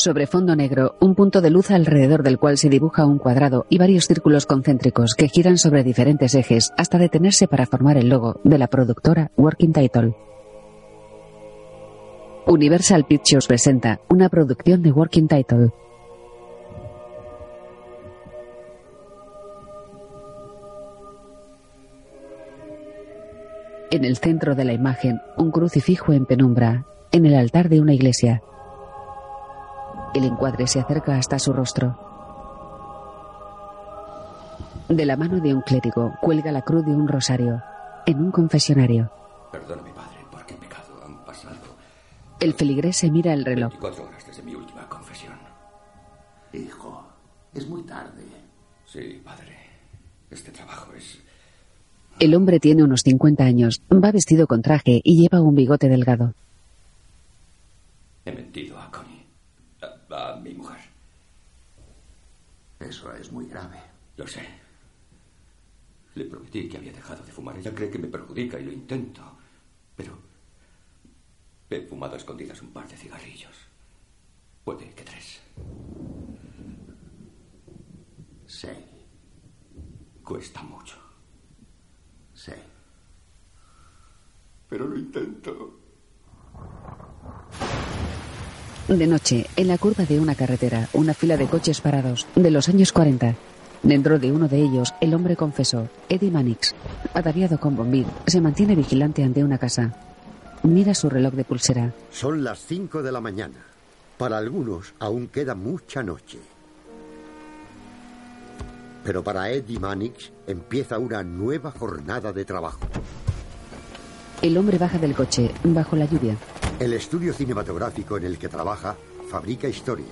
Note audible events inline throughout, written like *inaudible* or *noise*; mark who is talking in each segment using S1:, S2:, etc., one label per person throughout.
S1: Sobre fondo negro, un punto de luz alrededor del cual se dibuja un cuadrado y varios círculos concéntricos que giran sobre diferentes ejes hasta detenerse para formar el logo de la productora Working Title. Universal Pictures presenta una producción de Working Title. En el centro de la imagen, un crucifijo en penumbra, en el altar de una iglesia. El encuadre se acerca hasta su rostro. De la mano de un clérigo cuelga la cruz de un rosario, en un confesionario.
S2: Perdóname, padre, porque he pecado. Han pasado
S1: El feligrés se mira el reloj.
S2: 24 horas desde mi última confesión.
S3: Hijo, es muy tarde.
S2: Sí, padre. Este trabajo es...
S1: El hombre tiene unos 50 años, va vestido con traje y lleva un bigote delgado.
S2: He mentido a Connie. A, a mi mujer.
S3: Eso es muy grave.
S2: Lo sé. Le prometí que había dejado de fumar. Ella cree que me perjudica y lo intento. Pero he fumado a escondidas un par de cigarrillos. Puede que tres.
S3: Sí,
S2: Cuesta mucho.
S3: sí.
S2: Pero lo intento.
S1: De noche, en la curva de una carretera, una fila de coches parados, de los años 40. Dentro de uno de ellos, el hombre confesó, Eddie Mannix, ataviado con bombín, se mantiene vigilante ante una casa. Mira su reloj de pulsera.
S4: Son las 5 de la mañana. Para algunos aún queda mucha noche. Pero para Eddie Mannix empieza una nueva jornada de trabajo.
S1: El hombre baja del coche, bajo la lluvia.
S4: El estudio cinematográfico en el que trabaja fabrica historias.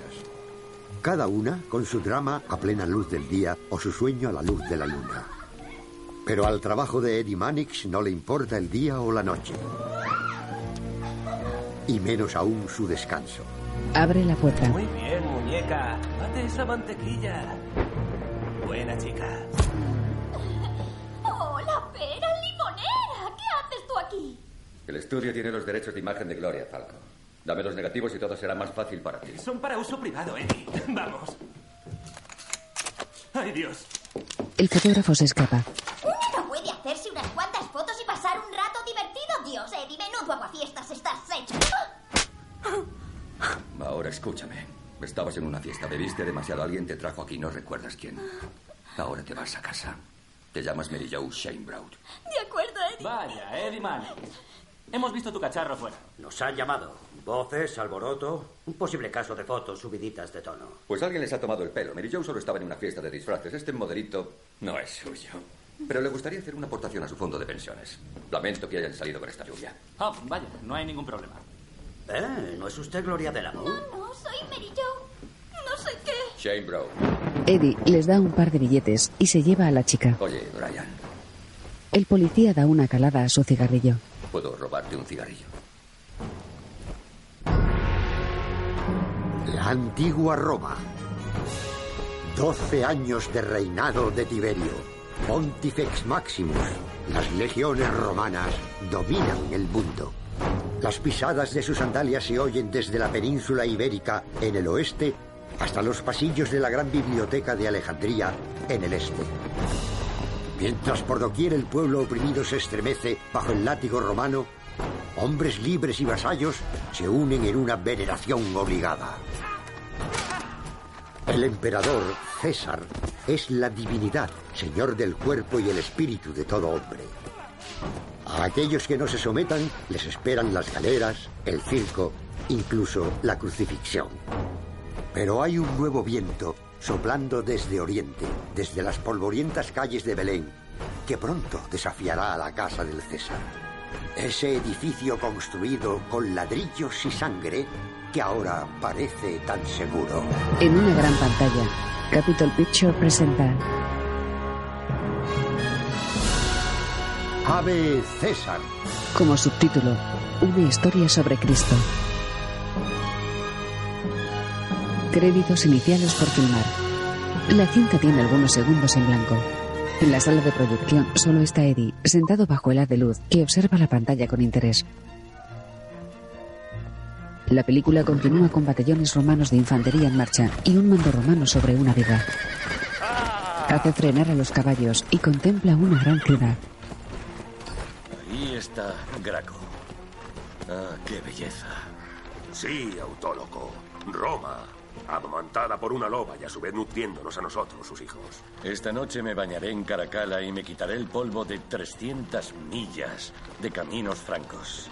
S4: Cada una con su drama a plena luz del día o su sueño a la luz de la luna. Pero al trabajo de Eddie Mannix no le importa el día o la noche. Y menos aún su descanso.
S1: Abre la puerta.
S5: Muy bien, muñeca. Bate esa mantequilla. Buena chica.
S6: ¡Hola, pera limonera! ¿Qué haces tú aquí?
S2: El estudio tiene los derechos de imagen de Gloria, Falco. Dame los negativos y todo será más fácil para ti.
S5: Son para uso privado, Eddie. *laughs* Vamos. ¡Ay, Dios!
S1: El fotógrafo se escapa.
S6: Uno no puede hacerse unas cuantas fotos y pasar un rato divertido. Dios, Eddie, menudo aguafiestas estás hecho.
S2: Ahora escúchame. Estabas en una fiesta, bebiste demasiado, alguien te trajo aquí, no recuerdas quién. Ahora te vas a casa. Te llamas Mary Jo Shane Brown.
S6: De acuerdo, Eddie.
S5: Vaya, Eddie Mannix. Hemos visto tu cacharro fuera.
S7: Nos han llamado. Voces, alboroto, un posible caso de fotos subiditas de tono.
S2: Pues alguien les ha tomado el pelo. Mary Jo solo estaba en una fiesta de disfraces. Este modelito no es suyo. Pero le gustaría hacer una aportación a su fondo de pensiones. Lamento que hayan salido con esta lluvia.
S5: Ah, vaya, no hay ningún problema.
S7: ¿Eh? ¿No es usted Gloria del Amor?
S6: No, soy Mary Jo. No sé qué.
S2: Shane Brown.
S1: Eddie les da un par de billetes y se lleva a la chica.
S2: Oye, Brian,
S1: El policía da una calada a su cigarrillo.
S2: ¿Puedo robarte un cigarrillo?
S4: La antigua Roma. Doce años de reinado de Tiberio. Pontifex Maximus. Las legiones romanas dominan el mundo. Las pisadas de sus sandalias se oyen desde la península ibérica en el oeste hasta los pasillos de la gran biblioteca de Alejandría en el este. Mientras por doquier el pueblo oprimido se estremece bajo el látigo romano, hombres libres y vasallos se unen en una veneración obligada. El emperador César es la divinidad, señor del cuerpo y el espíritu de todo hombre. A aquellos que no se sometan les esperan las galeras, el circo, incluso la crucifixión. Pero hay un nuevo viento soplando desde Oriente, desde las polvorientas calles de Belén, que pronto desafiará a la casa del César. Ese edificio construido con ladrillos y sangre que ahora parece tan seguro.
S1: En una gran pantalla, Capitol Picture presenta
S4: Ave César.
S1: como subtítulo Una historia sobre Cristo. Créditos iniciales por filmar. La cinta tiene algunos segundos en blanco. En la sala de proyección solo está Eddie, sentado bajo el haz de luz, que observa la pantalla con interés. La película continúa con batallones romanos de infantería en marcha y un mando romano sobre una viga. Hace frenar a los caballos y contempla una gran ciudad.
S8: Ahí está Graco. Ah, qué belleza.
S9: Sí, autólogo. Roma, amamantada por una loba y a su vez nutriéndonos a nosotros, sus hijos.
S8: Esta noche me bañaré en Caracala y me quitaré el polvo de 300 millas de caminos francos.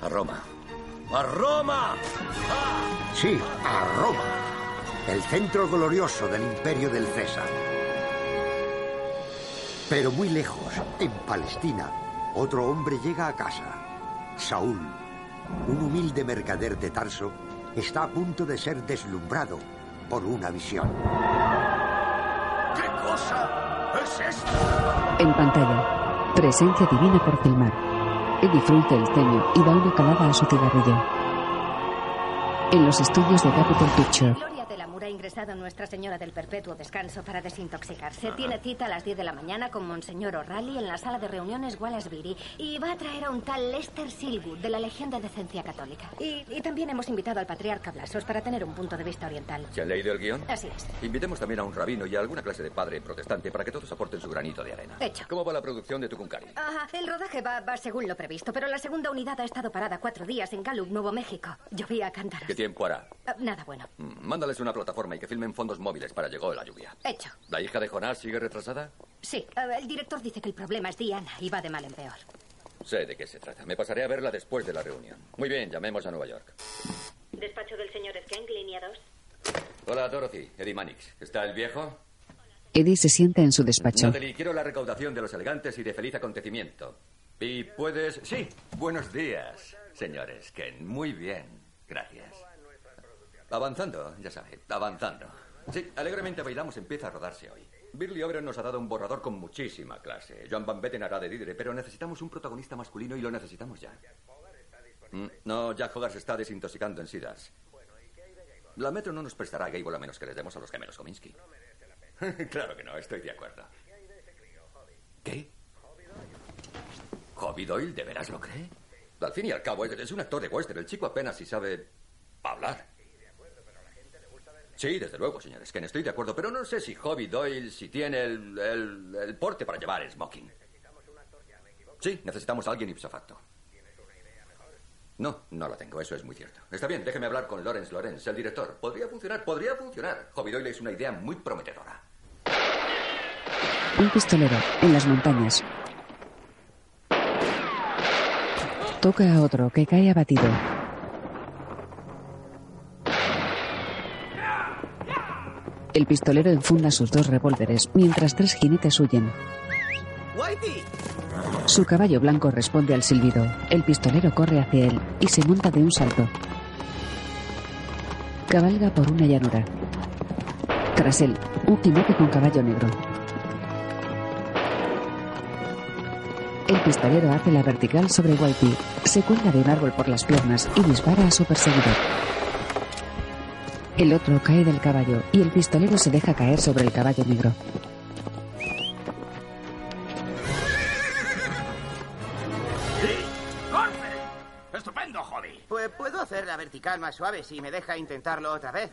S8: A Roma. ¡A Roma!
S4: Sí, a Roma. El centro glorioso del imperio del César. Pero muy lejos, en Palestina, otro hombre llega a casa. Saúl, un humilde mercader de Tarso, está a punto de ser deslumbrado por una visión.
S9: ¿Qué cosa es esta?
S1: En pantalla, presencia divina por filmar. Eddie frunce el ceño y da una calada a su cigarrillo. En los estudios de Capitol Picture,
S10: ingresado Nuestra Señora del Perpetuo Descanso para desintoxicarse. Tiene cita a las 10 de la mañana con Monseñor O'Reilly en la sala de reuniones Wallacebury y va a traer a un tal Lester Silwood de la Legión de Decencia Católica. Y, y también hemos invitado al patriarca Blasos para tener un punto de vista oriental.
S2: ¿Se han leído el guion?
S10: Así es.
S2: Invitemos también a un rabino y a alguna clase de padre protestante para que todos aporten su granito de arena.
S10: Hecho.
S2: ¿Cómo va la producción de Tucumcari?
S10: Ajá, el rodaje va, va según lo previsto, pero la segunda unidad ha estado parada cuatro días en Gallup, Nuevo México. Llovía a cántaros.
S2: ¿Qué tiempo hará?
S10: Ah, nada bueno.
S2: Mm, Mándales una plataforma y que filmen fondos móviles para llegó la lluvia.
S10: Hecho.
S2: ¿La hija de Jonás sigue retrasada?
S10: Sí, eh, el director dice que el problema es Diana y va de mal en peor.
S2: Sé de qué se trata. Me pasaré a verla después de la reunión. Muy bien, llamemos a Nueva York.
S10: Despacho del señor Skank, línea 2.
S2: Hola, Dorothy. Eddie Mannix. ¿Está el viejo?
S1: Eddie se sienta en su despacho.
S2: Natalie, quiero la recaudación de los elegantes y de feliz acontecimiento. Y puedes... Sí, buenos días, señores. Ken, muy bien. Gracias. Avanzando, ya sabe, avanzando. Sí, alegremente bailamos empieza a rodarse hoy. Birley O'Brien nos ha dado un borrador con muchísima clase. Joan Van Betten hará de Didre, pero necesitamos un protagonista masculino y lo necesitamos ya. Mm, No, Jack Hogarth se está desintoxicando en Sidas. La Metro no nos prestará a Gable a menos que les demos a los gemelos Kominsky. *laughs* claro que no, estoy de acuerdo. ¿Qué? ¿Hobby Doyle de veras lo cree? Al fin y al cabo, es un actor de western. El chico apenas si sabe hablar. Sí, desde luego, señores, que estoy de acuerdo, pero no sé si Hobby Doyle si tiene el, el- el porte para llevar el smoking. Sí, necesitamos a alguien ipso facto. No, no lo tengo, eso es muy cierto. Está bien, déjeme hablar con Lawrence Lawrence, el director. Podría funcionar, podría funcionar. Hobby Doyle es una idea muy prometedora.
S1: Un pistolero en las montañas. Toca a otro que cae abatido. El pistolero enfunda sus dos revólveres mientras tres jinetes huyen. Su caballo blanco responde al silbido. El pistolero corre hacia él y se monta de un salto. Cabalga por una llanura. Tras él, un jinete con caballo negro. El pistolero hace la vertical sobre Whitey, se cuelga de un árbol por las piernas y dispara a su perseguidor. El otro cae del caballo y el pistolero se deja caer sobre el caballo negro.
S11: ¡Corte! ¡Estupendo, Jody!
S12: Pues puedo hacer la vertical más suave si me deja intentarlo otra vez.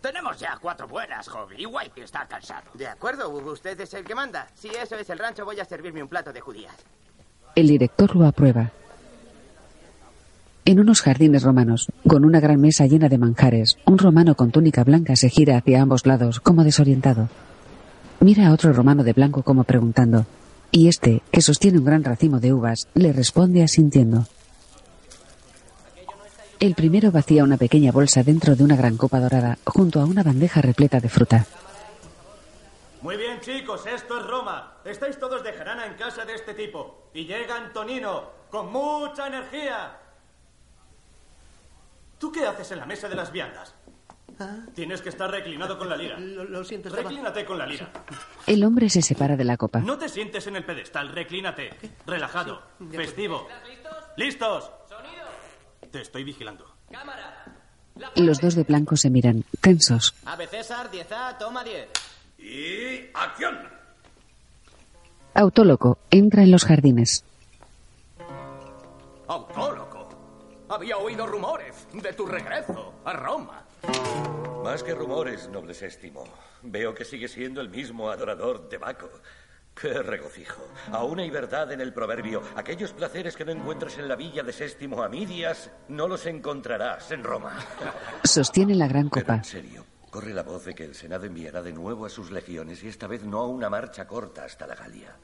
S11: Tenemos ya cuatro buenas, Hobby, y Whitey está cansado.
S12: De acuerdo, usted es el que manda. Si eso es el rancho, voy a servirme un plato de judías.
S1: El director lo aprueba. En unos jardines romanos, con una gran mesa llena de manjares, un romano con túnica blanca se gira hacia ambos lados, como desorientado. Mira a otro romano de blanco como preguntando, y este, que sostiene un gran racimo de uvas, le responde asintiendo. El primero vacía una pequeña bolsa dentro de una gran copa dorada, junto a una bandeja repleta de fruta.
S13: Muy bien, chicos, esto es Roma. Estáis todos de jarana en casa de este tipo. Y llega Antonino, con mucha energía. ¿Tú qué haces en la mesa de las viandas? Tienes que estar reclinado con la lira.
S5: Lo, siento, estaba-
S13: Reclínate con la lira.
S1: El hombre se separa de la copa.
S13: No te sientes en el pedestal, reclínate. Relajado, festivo. ¿Listos? Te estoy vigilando.
S1: Los dos de blanco se miran, tensos.
S5: Ave César, 10A, toma 10.
S11: ¡Y acción!
S1: Autóloco entra en los jardines.
S11: ¡Autólogo!
S14: Había oído rumores de tu regreso a Roma.
S8: Más que rumores, noble Séptimo. Veo que sigue siendo el mismo adorador de Baco. ¡Qué regocijo! Aún hay verdad en el proverbio. Aquellos placeres que no encuentras en la villa de Séptimo Amidias, no los encontrarás en Roma.
S1: Sostiene la gran
S8: Pero
S1: copa.
S8: en serio, corre la voz de que el Senado enviará de nuevo a sus legiones y esta vez no a una marcha corta hasta la Galia.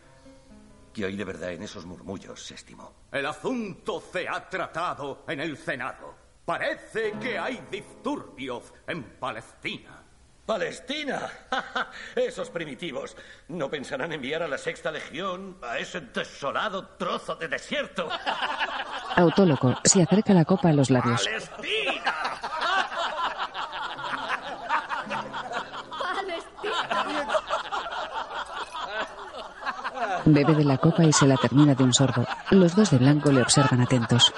S8: ¿Qué hay de verdad en esos murmullos, Séptimo?
S14: El asunto se ha tratado en el Senado. Parece que hay disturbios en Palestina.
S8: ¡Palestina! *laughs* Esos primitivos no pensarán enviar a la sexta legión a ese desolado trozo de desierto. *laughs*
S1: Autólogo se acerca la copa a los labios.
S8: ¡Palestina!
S1: Bebe de la copa y se la termina de un sorbo. Los dos de blanco le observan atentos.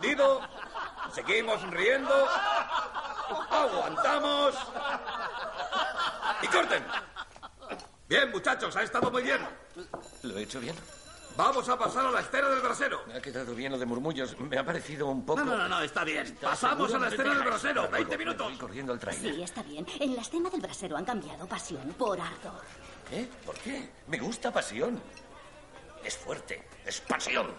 S15: ¿Aguantamos para el? ¿Seguimos riendo? ¿Aguantamos? ¡Y corten! Bien, muchachos, ha estado muy bien.
S8: ¿Lo he hecho bien?
S15: Vamos a pasar a la escena del brasero.
S8: Me ha quedado bien lo de murmullos. Me ha parecido un poco...
S15: No, no, no, no, está bien.
S8: ¿Estás
S15: Pasamos
S8: seguro?
S15: a la escena del brasero.
S8: esto,
S15: 20
S8: me
S15: minutos.
S8: corriendo trailer.
S16: Sí, está bien. En la escena del brasero han cambiado pasión por ardor.
S8: ¿Qué? ¿Por qué? Me gusta pasión. Es fuerte. Es pasión.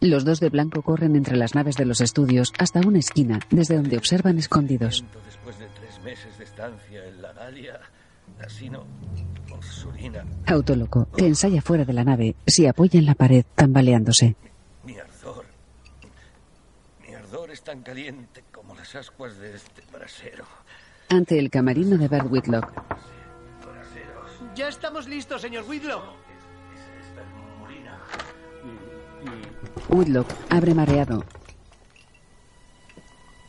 S1: Los dos de blanco corren entre las naves de los estudios hasta una esquina, desde donde observan escondidos.
S8: Después de tres meses de estancia en la Galia, Asino, Ursulina,
S1: Autólogo, que ensaya fuera de la nave, se apoya en la pared, tambaleándose.
S8: mi ardor. Mi ardor es tan caliente como las ascuas de este brasero.
S1: Ante el camarino de Bert Whitlock,
S17: Ya estamos listos, señor Whitlock.
S1: Whitlock abre mareado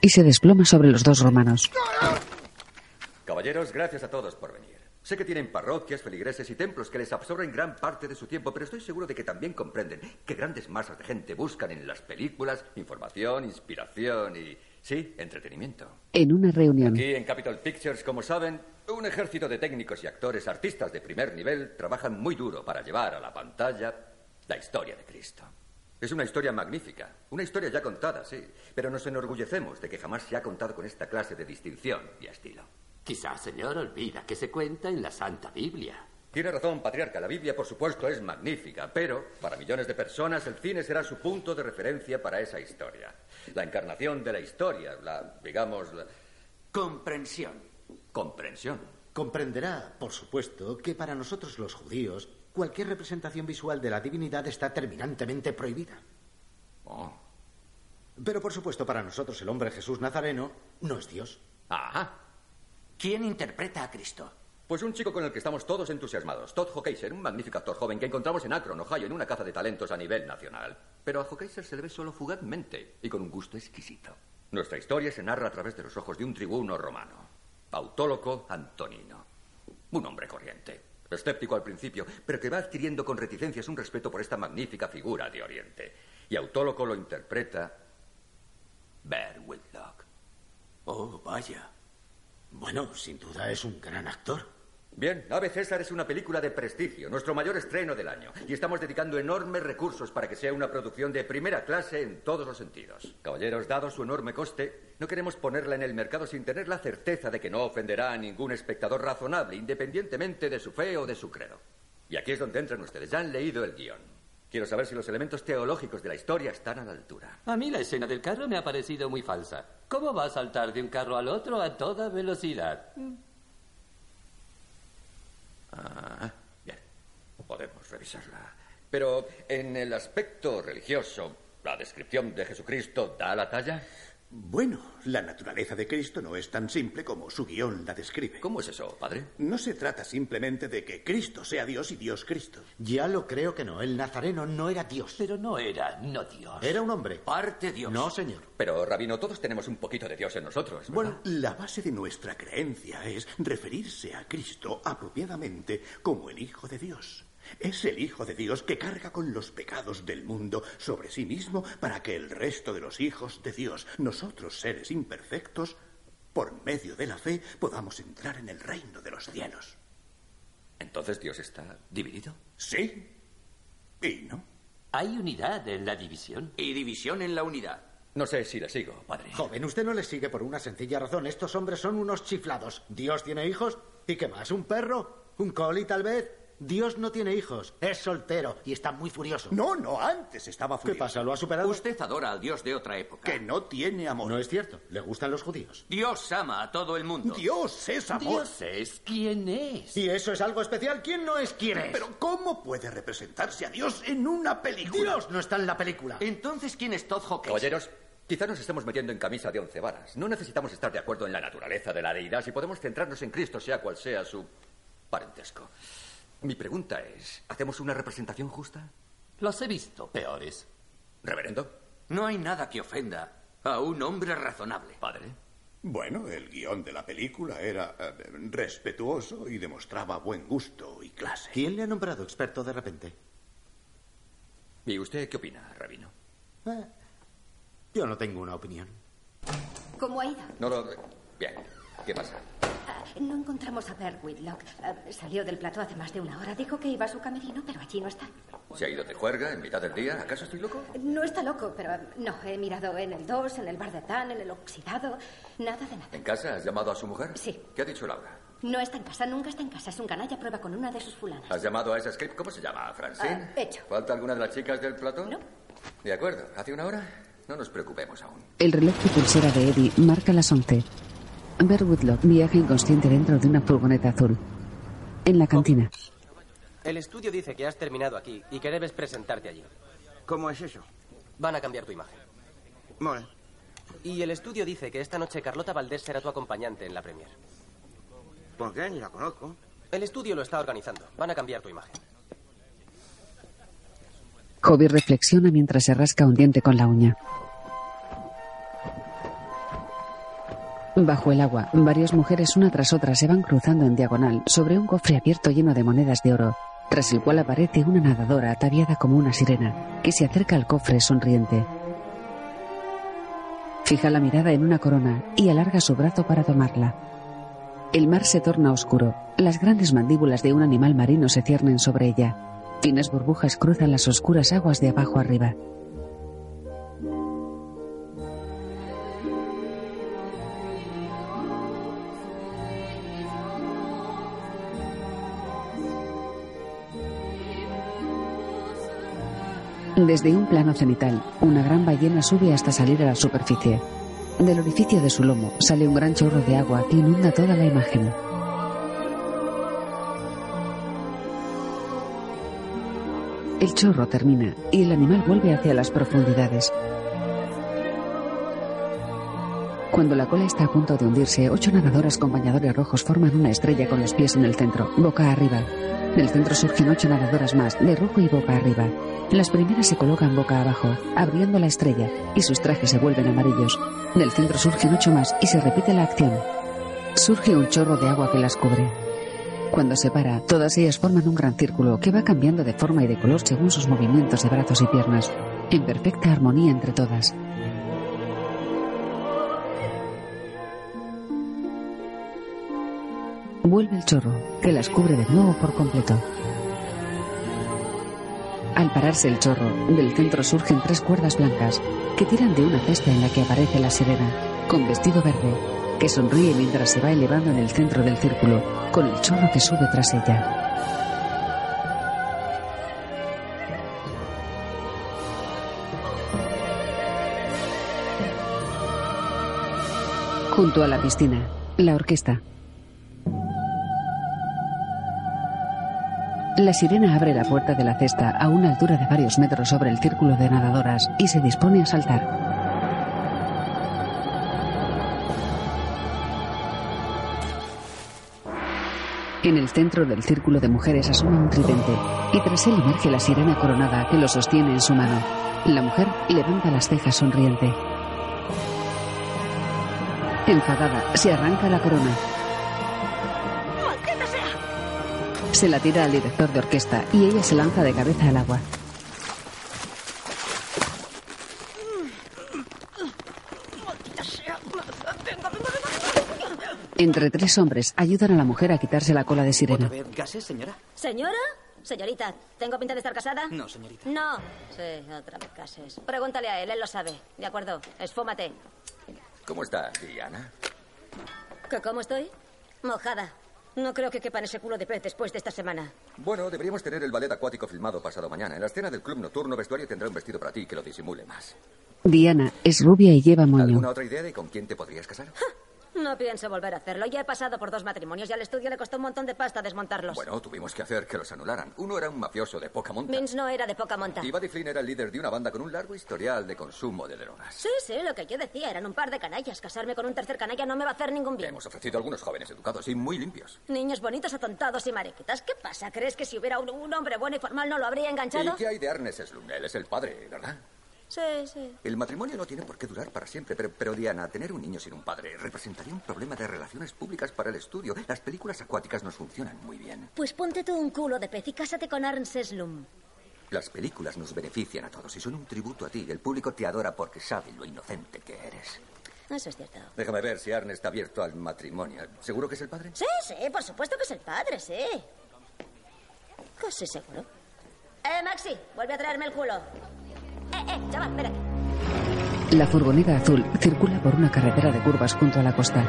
S1: y se desploma sobre los dos romanos.
S2: Caballeros, gracias a todos por venir. Sé que tienen parroquias, feligreses y templos que les absorben gran parte de su tiempo, pero estoy seguro de que también comprenden que grandes masas de gente buscan en las películas información, inspiración y, sí, entretenimiento.
S1: En una reunión,
S2: Aquí en Capitol Pictures, como saben, un ejército de técnicos y actores artistas de primer nivel trabajan muy duro para llevar a la pantalla la historia de Cristo. Es una historia magnífica, una historia ya contada, sí, pero nos enorgullecemos de que jamás se ha contado con esta clase de distinción y estilo.
S18: Quizás, señor, olvida que se cuenta en la Santa Biblia.
S2: Tiene razón, patriarca. La Biblia, por supuesto, es magnífica, pero para millones de personas el cine será su punto de referencia para esa historia. La encarnación de la historia, la, digamos, la...
S18: Comprensión.
S2: Comprensión.
S3: Comprenderá, por supuesto, que para nosotros los judíos cualquier representación visual de la divinidad está terminantemente prohibida.
S2: Oh.
S3: Pero por supuesto para nosotros el hombre Jesús Nazareno no es Dios.
S2: Ajá.
S18: ¿Quién interpreta a Cristo?
S2: Pues un chico con el que estamos todos entusiasmados. Todd Hockeysser, un magnífico actor joven que encontramos en Akron, Ohio, en una caza de talentos a nivel nacional. Pero a Hockeysser se le ve solo fugazmente y con un gusto exquisito. Nuestra historia se narra a través de los ojos de un tribuno romano, Autóloco Antonino. Un hombre corriente, escéptico al principio, pero que va adquiriendo con reticencias un respeto por esta magnífica figura de Oriente. Y Autóloco lo interpreta Bear Whitlock.
S3: Oh, vaya. Bueno, sin duda es un gran actor.
S2: Bien, Ave César es una película de prestigio, nuestro mayor estreno del año, y estamos dedicando enormes recursos para que sea una producción de primera clase en todos los sentidos. Caballeros, dado su enorme coste, no queremos ponerla en el mercado sin tener la certeza de que no ofenderá a ningún espectador razonable, independientemente de su fe o de su credo. Y aquí es donde entran ustedes, ya han leído el guion. Quiero saber si los elementos teológicos de la historia están a la altura.
S18: A mí la escena del carro me ha parecido muy falsa. ¿Cómo va a saltar de un carro al otro a toda velocidad?
S2: Ah, bien. Podemos revisarla. Pero en el aspecto religioso, ¿la descripción de Jesucristo da la talla?
S3: Bueno, la naturaleza de Cristo no es tan simple como su guion la describe.
S2: ¿Cómo es eso, padre?
S3: No se trata simplemente de que Cristo sea Dios y Dios Cristo.
S4: Ya lo creo que no. El nazareno no era Dios.
S18: Pero no era, no Dios.
S4: Era un hombre.
S18: Parte Dios.
S4: No, señor.
S2: Pero, Rabino, todos tenemos un poquito de Dios en nosotros. ¿verdad?
S3: Bueno, la base de nuestra creencia es referirse a Cristo apropiadamente como el Hijo de Dios. Es el Hijo de Dios que carga con los pecados del mundo sobre sí mismo para que el resto de los hijos de Dios, nosotros seres imperfectos, por medio de la fe podamos entrar en el reino de los cielos.
S2: Entonces Dios está dividido.
S3: Sí. Y no.
S18: Hay unidad en la división.
S19: Y división en la unidad.
S2: No sé si le sigo, padre.
S20: Joven, usted no le sigue por una sencilla razón. Estos hombres son unos chiflados. ¿Dios tiene hijos? ¿Y qué más? ¿Un perro? ¿Un coli, tal vez? Dios no tiene hijos. Es soltero y está muy furioso.
S3: No, no, antes estaba furioso.
S20: ¿Qué pasa? ¿Lo ha superado?
S19: Usted adora al Dios de otra época.
S3: Que no tiene amor.
S20: No es cierto. Le gustan los judíos.
S19: Dios ama a todo el mundo.
S3: Dios es amor.
S18: Dios es quien es.
S20: ¿Y eso es algo especial? ¿Quién no es quién es?
S3: Pero ¿cómo puede representarse a Dios en una película?
S20: Dios no está en la película.
S19: Entonces, ¿quién es Todd Hawkins?
S2: Caballeros, quizá nos estemos metiendo en camisa de once varas. No necesitamos estar de acuerdo en la naturaleza de la deidad si podemos centrarnos en Cristo, sea cual sea su parentesco. Mi pregunta es, ¿hacemos una representación justa?
S18: Los he visto peores.
S2: ¿Reverendo?
S19: No hay nada que ofenda a un hombre razonable.
S2: Padre.
S3: Bueno, el guion de la película era eh, respetuoso y demostraba buen gusto y clase.
S20: ¿Quién le ha nombrado experto de repente?
S2: ¿Y usted qué opina, Rabino?
S20: Eh, yo no tengo una opinión.
S10: ¿Cómo ha ido?
S2: No lo... Bien. ¿Qué pasa?
S10: Ah, no encontramos a Bert Whitlock. Ah, salió del plató hace más de una hora. Dijo que iba a su camerino, pero allí no está.
S2: ¿Se ha ido de juerga en mitad del día? ¿Acaso estoy loco?
S10: No está loco, pero ah, no. He mirado en el 2, en el bar de Tan, en el oxidado. Nada de nada.
S2: ¿En casa has llamado a su mujer?
S10: Sí.
S2: ¿Qué ha dicho Laura?
S10: No está en casa, nunca está en casa. Es un canalla, prueba con una de sus fulanas.
S2: ¿Has llamado a esa script? ¿Cómo se llama? ¿Francine?
S10: hecho.
S2: ¿Falta alguna de las chicas del plató?
S10: No.
S2: De acuerdo. ¿Hace una hora? No nos preocupemos aún.
S1: El reloj de pulsera de Eddie marca las 11. Bert Woodlock viaja inconsciente dentro de una furgoneta azul. En la cantina.
S21: El estudio dice que has terminado aquí y que debes presentarte allí.
S12: ¿Cómo es eso?
S21: Van a cambiar tu imagen.
S12: Bueno.
S21: Y el estudio dice que esta noche Carlota Valdés será tu acompañante en la premier.
S12: ¿Por qué? Ni la conozco.
S21: El estudio lo está organizando. Van a cambiar tu imagen.
S1: Hobby reflexiona mientras se rasca un diente con la uña. Bajo el agua, varias mujeres una tras otra se van cruzando en diagonal sobre un cofre abierto lleno de monedas de oro, tras el cual aparece una nadadora ataviada como una sirena, que se acerca al cofre sonriente. Fija la mirada en una corona y alarga su brazo para tomarla. El mar se torna oscuro, las grandes mandíbulas de un animal marino se ciernen sobre ella. Finas burbujas cruzan las oscuras aguas de abajo arriba. Desde un plano cenital, una gran ballena sube hasta salir a la superficie. Del orificio de su lomo sale un gran chorro de agua que inunda toda la imagen. El chorro termina y el animal vuelve hacia las profundidades. Cuando la cola está a punto de hundirse, ocho nadadoras con bañadores rojos forman una estrella con los pies en el centro, boca arriba. Del centro surgen ocho nadadoras más, de rojo y boca arriba. Las primeras se colocan boca abajo, abriendo la estrella, y sus trajes se vuelven amarillos. Del centro surgen ocho más y se repite la acción. Surge un chorro de agua que las cubre. Cuando se para, todas ellas forman un gran círculo que va cambiando de forma y de color según sus movimientos de brazos y piernas, en perfecta armonía entre todas. Vuelve el chorro, que las cubre de nuevo por completo. Al pararse el chorro, del centro surgen tres cuerdas blancas que tiran de una cesta en la que aparece la sirena, con vestido verde, que sonríe mientras se va elevando en el centro del círculo, con el chorro que sube tras ella. Junto a la piscina, la orquesta. La sirena abre la puerta de la cesta a una altura de varios metros sobre el círculo de nadadoras y se dispone a saltar. En el centro del círculo de mujeres asoma un tridente y tras él emerge la sirena coronada que lo sostiene en su mano. La mujer levanta las cejas sonriente. Enfadada, se arranca la corona. Se la tira al director de orquesta y ella se lanza de cabeza al agua.
S6: ¡Maldita sea! Venga, venga, venga.
S1: Entre tres hombres ayudan a la mujer a quitarse la cola de sirena.
S12: ¿Gases, señora?
S22: ¿Señora?
S23: Señorita, ¿tengo pinta de estar casada?
S24: No, señorita.
S23: No. Sí, otra vez cases. Pregúntale a él, él lo sabe. De acuerdo, esfúmate.
S2: ¿Cómo está, Diana?
S23: ¿Que cómo estoy? Mojada. No creo que quepa en ese culo de pez después de esta semana.
S2: Bueno, deberíamos tener el ballet acuático filmado pasado mañana. En la escena del club nocturno, vestuario tendrá un vestido para ti que lo disimule más.
S1: Diana es rubia y lleva moño.
S2: ¿Alguna otra idea de con quién te podrías casar?
S23: No pienso volver a hacerlo. Ya he pasado por dos matrimonios y al estudio le costó un montón de pasta desmontarlos.
S2: Bueno, tuvimos que hacer que los anularan. Uno era un mafioso de poca monta.
S23: Vince no era de poca monta.
S2: Y Buddy Flynn era el líder de una banda con un largo historial de consumo de drogas.
S23: Sí, sí, lo que yo decía. Eran un par de canallas. Casarme con un tercer canalla no me va a hacer ningún bien.
S2: Hemos ofrecido a algunos jóvenes educados y muy limpios.
S23: Niños bonitos, atontados y mariquitas. ¿Qué pasa? ¿Crees que si hubiera un, un hombre bueno y formal no lo habría enganchado?
S2: ¿Y qué hay de Ernest Slum? Él es el padre, ¿verdad?
S23: Sí, sí.
S2: El matrimonio no tiene por qué durar para siempre, pero, pero Diana, tener un niño sin un padre representaría un problema de relaciones públicas para el estudio. Las películas acuáticas nos funcionan muy bien.
S23: Pues ponte tú un culo de pez y cásate con Ernst Slum.
S2: Las películas nos benefician a todos y son un tributo a ti. El público te adora porque sabe lo inocente que eres.
S23: Eso es cierto.
S2: Déjame ver si Arne está abierto al matrimonio. ¿Seguro que es el padre?
S23: Sí, sí, por supuesto que es el padre, sí. Casi seguro. Eh, Maxi, vuelve a traerme el culo. Eh, eh, chaval.
S1: La furgoneta azul circula por una carretera de curvas junto a la costa.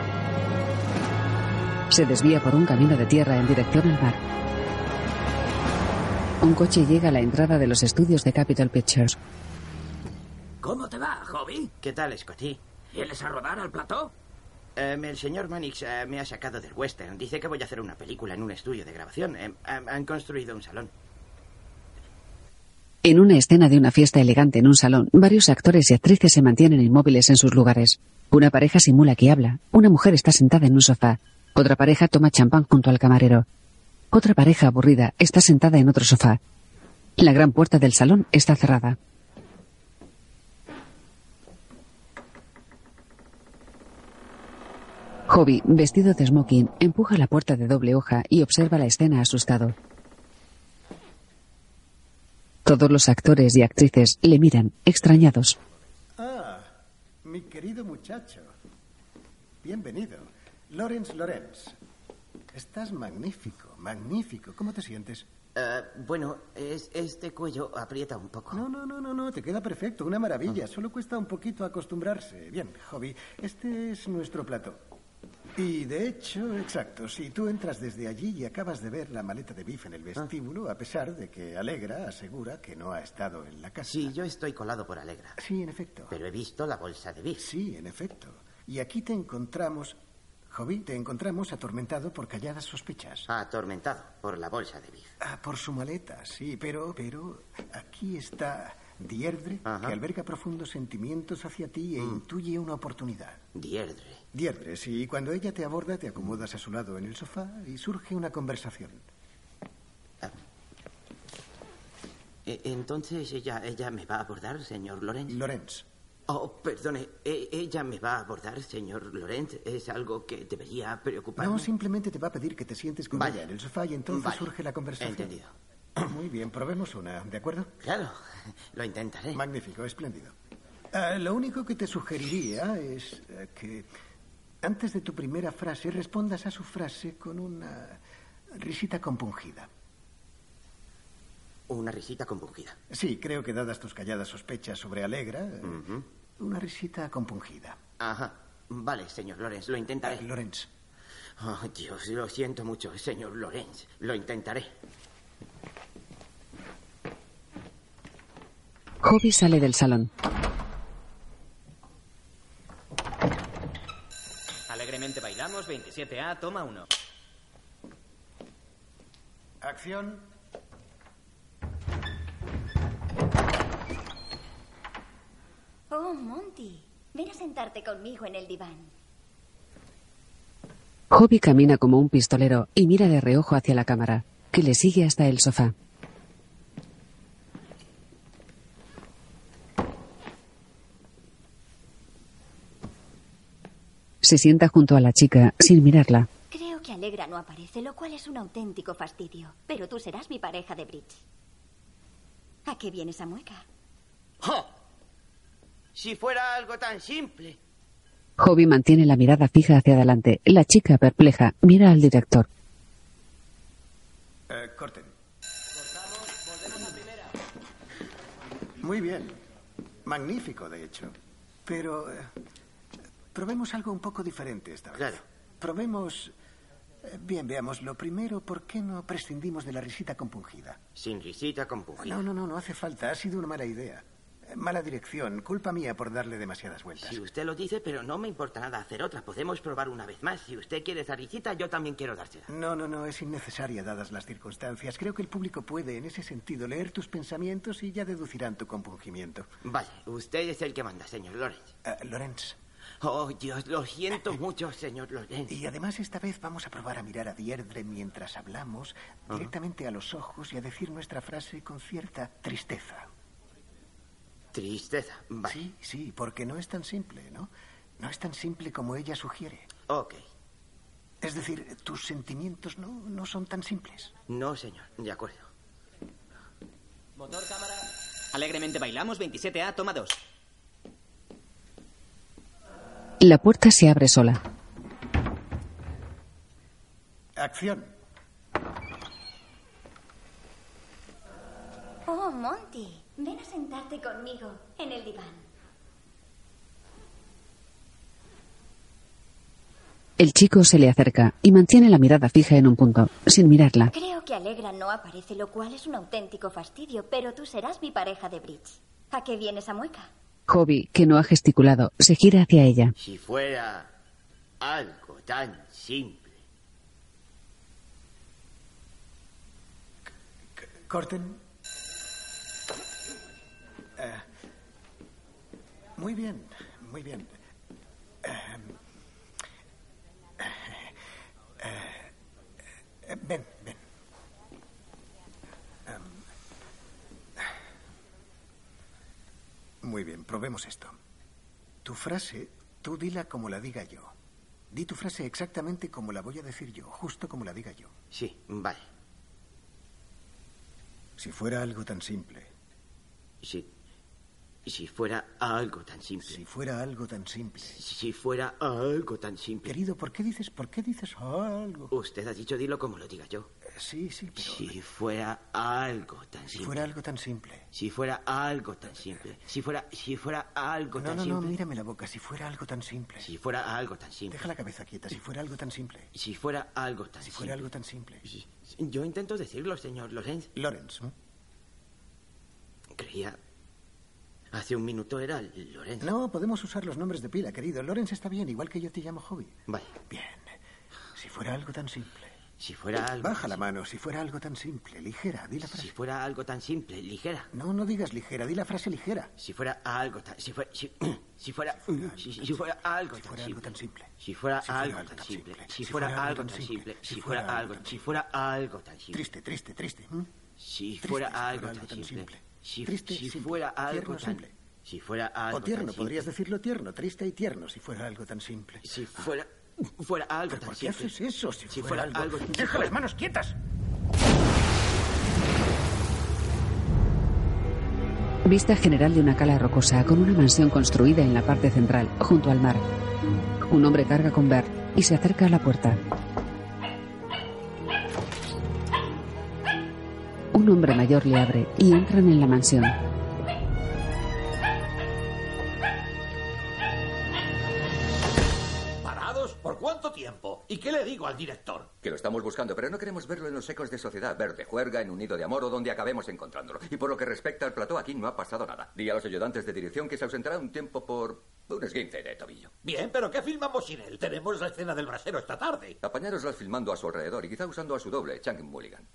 S1: Se desvía por un camino de tierra en dirección al mar. Un coche llega a la entrada de los estudios de Capitol Pictures.
S25: ¿Cómo te va, Hobby?
S12: ¿Qué tal, Scotty?
S25: ¿Vienes a rodar al plató?
S12: Em, el señor Mannix eh, me ha sacado del western. Dice que voy a hacer una película en un estudio de grabación. Em, han construido un salón.
S1: En una escena de una fiesta elegante en un salón, varios actores y actrices se mantienen inmóviles en sus lugares. Una pareja simula que habla. Una mujer está sentada en un sofá. Otra pareja toma champán junto al camarero. Otra pareja aburrida está sentada en otro sofá. La gran puerta del salón está cerrada. Hobby, vestido de smoking, empuja la puerta de doble hoja y observa la escena asustado. Todos los actores y actrices le miran, extrañados.
S22: Ah, mi querido muchacho. Bienvenido. Lorenz Lorenz. Estás magnífico, magnífico. ¿Cómo te sientes?
S12: Eh, bueno, es, este cuello aprieta un poco.
S22: No, no, no, no, no, te queda perfecto, una maravilla. Solo cuesta un poquito acostumbrarse. Bien, Hobby, este es nuestro plato. Y de hecho, exacto, si tú entras desde allí y acabas de ver la maleta de Biff en el vestíbulo, a pesar de que Alegra asegura que no ha estado en la casa.
S12: Sí, yo estoy colado por Alegra.
S22: Sí, en efecto.
S12: Pero he visto la bolsa de Biff.
S22: Sí, en efecto. Y aquí te encontramos, Hobby, te encontramos atormentado por calladas sospechas.
S12: Atormentado por la bolsa de Biff.
S22: Ah, por su maleta, sí, pero, pero aquí está Dierdre, que alberga profundos sentimientos hacia ti e intuye una oportunidad.
S12: Dierdre.
S22: Dierdre, sí. Cuando ella te aborda, te acomodas a su lado en el sofá y surge una conversación.
S12: E- Entonces ella, ella me va a abordar, señor Lorenz.
S22: Lorenz.
S12: Oh, perdone. E- ella me va a abordar, señor Lorenz. Es algo que debería preocuparme.
S22: No, simplemente te va a pedir que te sientes con ella en el sofá y entonces
S12: Vale.
S22: surge la conversación.
S12: Entendido. *clears throat*
S22: Muy bien, probemos una, ¿de acuerdo?
S12: Claro, lo intentaré.
S22: Magnífico, espléndido. Ah, lo único que te sugeriría es eh, que antes de tu primera frase respondas a su frase con una risita compungida.
S12: Una risita compungida.
S22: Sí, creo que dadas tus calladas sospechas sobre Alegra, eh, una risita compungida.
S12: Ajá. Vale, señor Lorenz, lo intentaré.
S22: Lorenz.
S12: Oh, Dios, lo siento mucho, señor Lorenz. Lo intentaré.
S1: Hobby sale del salón.
S21: Alegremente bailamos, 27A, toma uno.
S22: Acción.
S6: Oh, Monty. Ven a sentarte conmigo en el diván.
S1: Hobby camina como un pistolero y mira de reojo hacia la cámara, que le sigue hasta el sofá. Se sienta junto a la chica, sin mirarla.
S6: Creo que Alegra no aparece, lo cual es un auténtico fastidio. Pero tú serás mi pareja de bridge. ¿A qué viene esa mueca?
S12: ¡Oh! Si fuera algo tan simple.
S1: Hobby mantiene la mirada fija hacia adelante. La chica, perpleja, mira al director.
S22: Eh, corten. Cortamos, volvemos a primera. Muy bien. Magnífico, de hecho. Pero... Eh, probemos algo un poco diferente esta vez.
S12: Claro.
S22: Probemos... eh, Bien, veamos. Lo primero, ¿por qué no prescindimos de la risita compungida?
S12: Sin risita compungida.
S22: No, no, no, no hace falta. Ha sido una mala idea. Eh, Mala dirección. Culpa mía por darle demasiadas vueltas.
S12: Si usted lo dice, pero no me importa nada hacer otra. Podemos probar una vez más. Si usted quiere esa risita, yo también quiero dársela.
S22: No, no, no, es innecesaria dadas las circunstancias. Creo que el público puede, en ese sentido, leer tus pensamientos y ya deducirán tu compungimiento.
S12: Vale, usted es el que manda, señor Lorenz.
S22: Eh, Lorenz.
S12: Oh, Dios, lo siento mucho, señor Lorenz.
S22: Y además esta vez vamos a probar a mirar a Dierdre mientras hablamos, directamente a los ojos y a decir nuestra frase con cierta tristeza.
S12: Tristeza, vale.
S22: Sí, sí, porque no es tan simple, ¿no? No es tan simple como ella sugiere.
S12: Ok.
S22: Es decir, tus sentimientos no, no son tan simples.
S12: No, señor, de acuerdo.
S21: Motor, cámara.
S23: Alegremente bailamos, 27A, toma 2.
S1: La puerta se abre sola.
S22: Acción.
S6: Oh, Monty, ven a sentarte conmigo en el diván.
S1: El chico se le acerca y mantiene la mirada fija en un punto, sin mirarla.
S6: Creo que Alegra no aparece, lo cual es un auténtico fastidio, pero tú serás mi pareja de bridge. ¿A qué viene esa mueca?
S1: Hobby, que no ha gesticulado, se gira hacia ella.
S12: Si fuera algo tan simple.
S22: Corten. Eh, muy bien, muy bien. Eh, eh, eh, ven, ven. Em, muy bien, probemos esto. Tu frase, tú dila como la diga yo. Di tu frase exactamente como la voy a decir yo, justo como la diga yo.
S12: Sí, vale.
S22: Si fuera algo tan simple.
S12: Si, si fuera algo tan simple.
S22: Si fuera algo tan simple.
S12: Si fuera algo tan simple.
S22: Querido, ¿por qué dices, por qué dices algo?
S12: Usted ha dicho dilo como lo diga yo.
S22: Sí, sí, pero...
S12: Si fuera algo tan simple.
S22: Si fuera algo tan simple.
S12: Si fuera algo tan simple. Si fuera, si fuera algo
S22: No,
S12: tan
S22: no,
S12: simple.
S22: no, mírame la boca. Si fuera algo tan simple.
S12: Si fuera algo tan simple.
S22: Deja la cabeza quieta. Si fuera algo tan simple.
S12: Si fuera algo tan
S22: Si
S12: simple.
S22: fuera algo tan simple.
S12: Yo intento decirlo, señor Lorenz.
S22: Lorenz, ¿no?
S12: Creía. Hace un minuto era Lorenz.
S22: No, podemos usar los nombres de pila, querido. Lorenz está bien, igual que yo te llamo Hobby.
S12: Vale.
S22: Bien. Si fuera algo tan simple.
S12: Si fuera algo.
S22: Baja la mano. Si fuera algo tan simple, ligera. Di la frase.
S12: Si fuera algo tan simple, ligera.
S22: No, no digas ligera. Di la frase ligera.
S12: Si fuera algo tan. Si fuera. Si, si fuera. Si, si fuera algo tan simple. Si fuera algo tan simple. Si fuera algo tan simple. Si fuera algo. Si fuera algo tan simple.
S22: Triste, triste, triste.
S12: Si fuera algo tan simple. Si,
S22: Triste,
S12: si
S22: simple.
S12: fuera algo tan.
S22: simple.
S12: Si fuera algo
S22: O tierno, podrías decirlo tierno, triste y tierno, si fuera algo tan simple.
S12: Si fuera. Fuera algo tan
S22: ¿Por qué
S12: simple.
S22: haces eso? Si,
S12: Si
S22: fuera,
S12: fuera
S22: algo...
S12: algo-
S22: ¡Deja las manos quietas!
S1: Vista general de una cala rocosa con una mansión construida en la parte central, junto al mar. Un hombre carga con Bert y se acerca a la puerta. Un hombre mayor le abre y entran en la mansión.
S11: Digo al director?
S2: Que lo estamos buscando, pero no queremos verlo en los ecos de Sociedad Verde, Juerga, en un nido de amor o donde acabemos encontrándolo. Y por lo que respecta al plató, aquí no ha pasado nada. Di a los ayudantes de dirección que se ausentará un tiempo por un esguince de tobillo.
S11: Bien, pero ¿qué filmamos sin él? Tenemos la escena del brasero esta tarde.
S2: Apañároslas filmando a su alrededor y quizá usando a su doble, Chang Mulligan.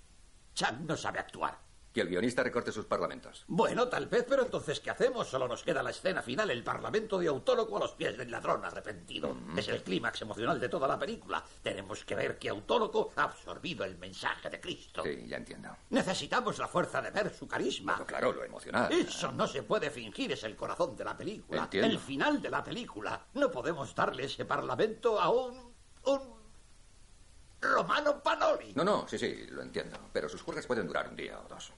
S11: Chang no sabe actuar.
S2: Que el guionista recorte sus parlamentos.
S11: Bueno, tal vez, pero entonces, ¿qué hacemos? Solo nos queda la escena final, el parlamento de Autólogo a los pies del ladrón arrepentido. Es el clímax emocional de toda la película. Tenemos que ver que Autólogo ha absorbido el mensaje de Cristo.
S2: Sí, ya entiendo.
S11: Necesitamos la fuerza de ver su carisma.
S2: Pero claro, lo emocional.
S11: Eso no se puede fingir, es el corazón de la película.
S2: Entiendo.
S11: El final de la película. No podemos darle ese parlamento a un. un. Romano Panoli.
S2: No, no, sí, sí, lo entiendo. Pero sus juergas pueden durar un día o dos.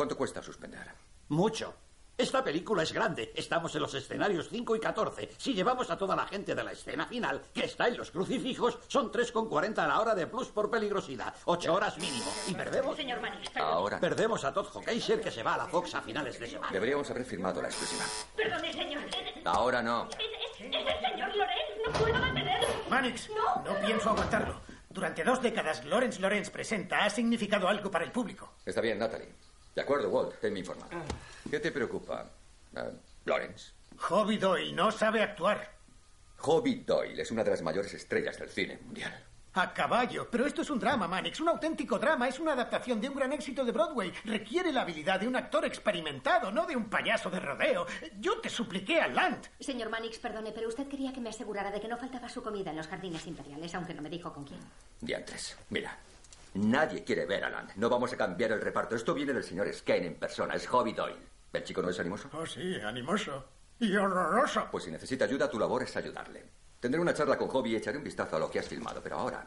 S2: ¿Cuánto cuesta suspender?
S11: Mucho. Esta película es grande. Estamos en los escenarios 5 y 14. Si llevamos a toda la gente de la escena final, que está en los crucifijos, son 3,40 a la hora de plus por peligrosidad. Ocho horas mínimo. Y perdemos...
S10: Señor Manix,
S8: Ahora.
S11: Perdemos a Todd Hockeysher, que se va a la Fox a finales de semana.
S8: Deberíamos haber firmado la exclusiva.
S10: Perdone, señor.
S8: Ahora no.
S10: Es, es el señor Lorenz. No puedo mantenerlo.
S17: Manix, no pienso aguantarlo. Durante dos décadas, Lawrence Lawrence Presenta ha significado algo para el público.
S2: Está bien, Natalie. De acuerdo, Walt, ten mi informado. ¿Qué te preocupa, eh, Lawrence?
S17: Hobby Doyle no sabe actuar.
S2: Hobby Doyle es una de las mayores estrellas del cine mundial.
S17: A caballo. Pero esto es un drama, Manix. Un auténtico drama. Es una adaptación de un gran éxito de Broadway. Requiere la habilidad de un actor experimentado, no de un payaso de rodeo. Yo te supliqué a Land.
S10: Señor Manix, perdone, pero usted quería que me asegurara de que no faltaba su comida en los jardines imperiales, aunque no me dijo con quién.
S2: Diantres. Mira, nadie quiere ver a Land. No vamos a cambiar el reparto. Esto viene del señor Skane en persona. Es Hobby Doyle. ¿El chico no es animoso?
S17: Oh, sí, animoso. Y horroroso.
S2: Pues si necesita ayuda, tu labor es ayudarle. Tendré una charla con Hobby y echaré un vistazo a lo que has filmado, pero ahora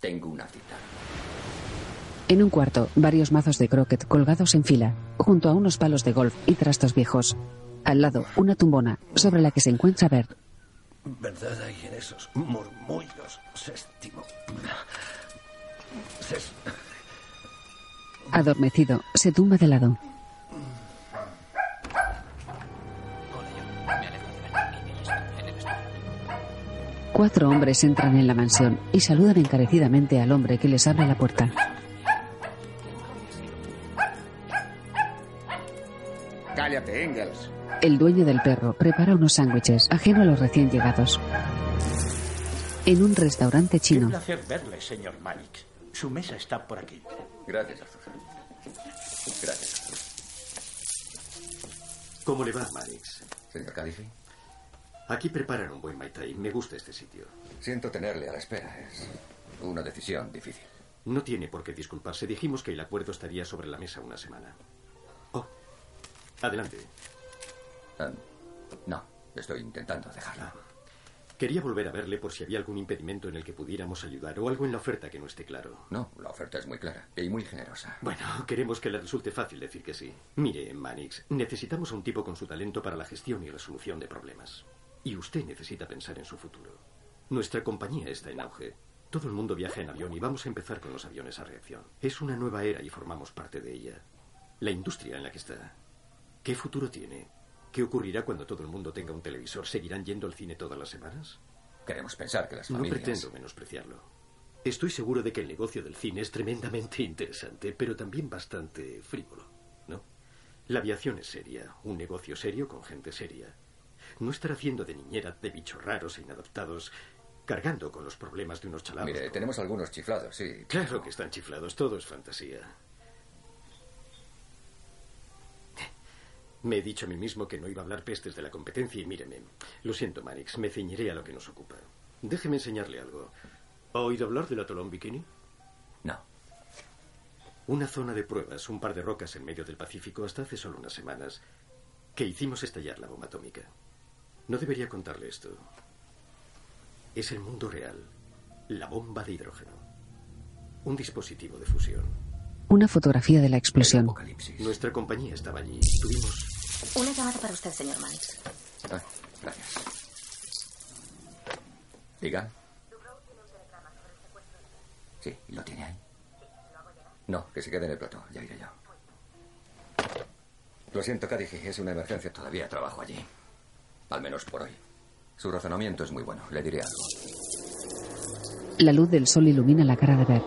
S2: tengo una cita.
S1: En un cuarto, varios mazos de croquet colgados en fila, junto a unos palos de golf y trastos viejos. Al lado, una tumbona, sobre la que se encuentra Bert.
S11: ¿Verdad hay en esos murmullos, séptimo?
S1: Adormecido, se tumba de lado. Cuatro hombres entran en la mansión y saludan encarecidamente al hombre que les abre la puerta.
S26: Cállate, Engels.
S1: El dueño del perro prepara unos sándwiches, ajeno a los recién llegados. En un restaurante
S11: Qué
S1: chino,
S11: placer verle, señor Manix. Su mesa está por aquí.
S2: Gracias, Arthur. Gracias.
S27: ¿Cómo le va, Manix?
S2: Señor Cadifi.
S27: Aquí preparan un buen Mai Tai. Me gusta este sitio.
S2: Siento tenerle a la espera. Es una decisión difícil.
S27: No tiene por qué disculparse. Dijimos que el acuerdo estaría sobre la mesa una semana. Oh, adelante.
S2: Ah, no, estoy intentando dejarla.
S27: Quería volver a verle por si había algún impedimento en el que pudiéramos ayudar o algo en la oferta que no esté claro.
S2: No, la oferta es muy clara y muy generosa.
S27: Bueno, queremos que le resulte fácil decir que sí. Mire, Manix, necesitamos a un tipo con su talento para la gestión y resolución de problemas. Y usted necesita pensar en su futuro. Nuestra compañía está en auge. Todo el mundo viaja en avión y vamos a empezar con los aviones a reacción. Es una nueva era y formamos parte de ella. La industria en la que está. ¿Qué futuro tiene? ¿Qué ocurrirá cuando todo el mundo tenga un televisor? ¿Seguirán yendo al cine todas las semanas?
S2: Queremos pensar que las
S27: No
S2: familias...
S27: pretendo menospreciarlo. Estoy seguro de que el negocio del cine es tremendamente interesante, pero también bastante frívolo, ¿no? La aviación es seria, un negocio serio con gente seria. No estar haciendo de niñera de bichos raros e inadaptados, cargando con los problemas de unos chalados.
S2: Mire, tenemos algunos chiflados, sí.
S27: Claro que están chiflados, todo es fantasía. Me he dicho a mí mismo que no iba a hablar pestes de la competencia y míreme. Lo siento, Manix, me ceñiré a lo que nos ocupa. Déjeme enseñarle algo. ¿Ha oído hablar del atolón Bikini?
S2: No.
S27: Una zona de pruebas, un par de rocas en medio del Pacífico hasta hace solo unas semanas, que hicimos estallar la bomba atómica. No debería contarle esto. Es el mundo real. La bomba de hidrógeno. Un dispositivo de fusión.
S1: Una fotografía de la explosión.
S27: Nuestra compañía estaba allí. Tuvimos
S16: Una llamada para usted, señor Manix.
S2: Ah, gracias. Diga. Sí, ¿lo tiene ahí? No, que se quede en el plató. Ya iré yo. Lo siento, Cadigi, es una emergencia. Todavía trabajo allí. Al menos por hoy. Su razonamiento es muy bueno. Le diré algo.
S1: La luz del sol ilumina la cara de Bert.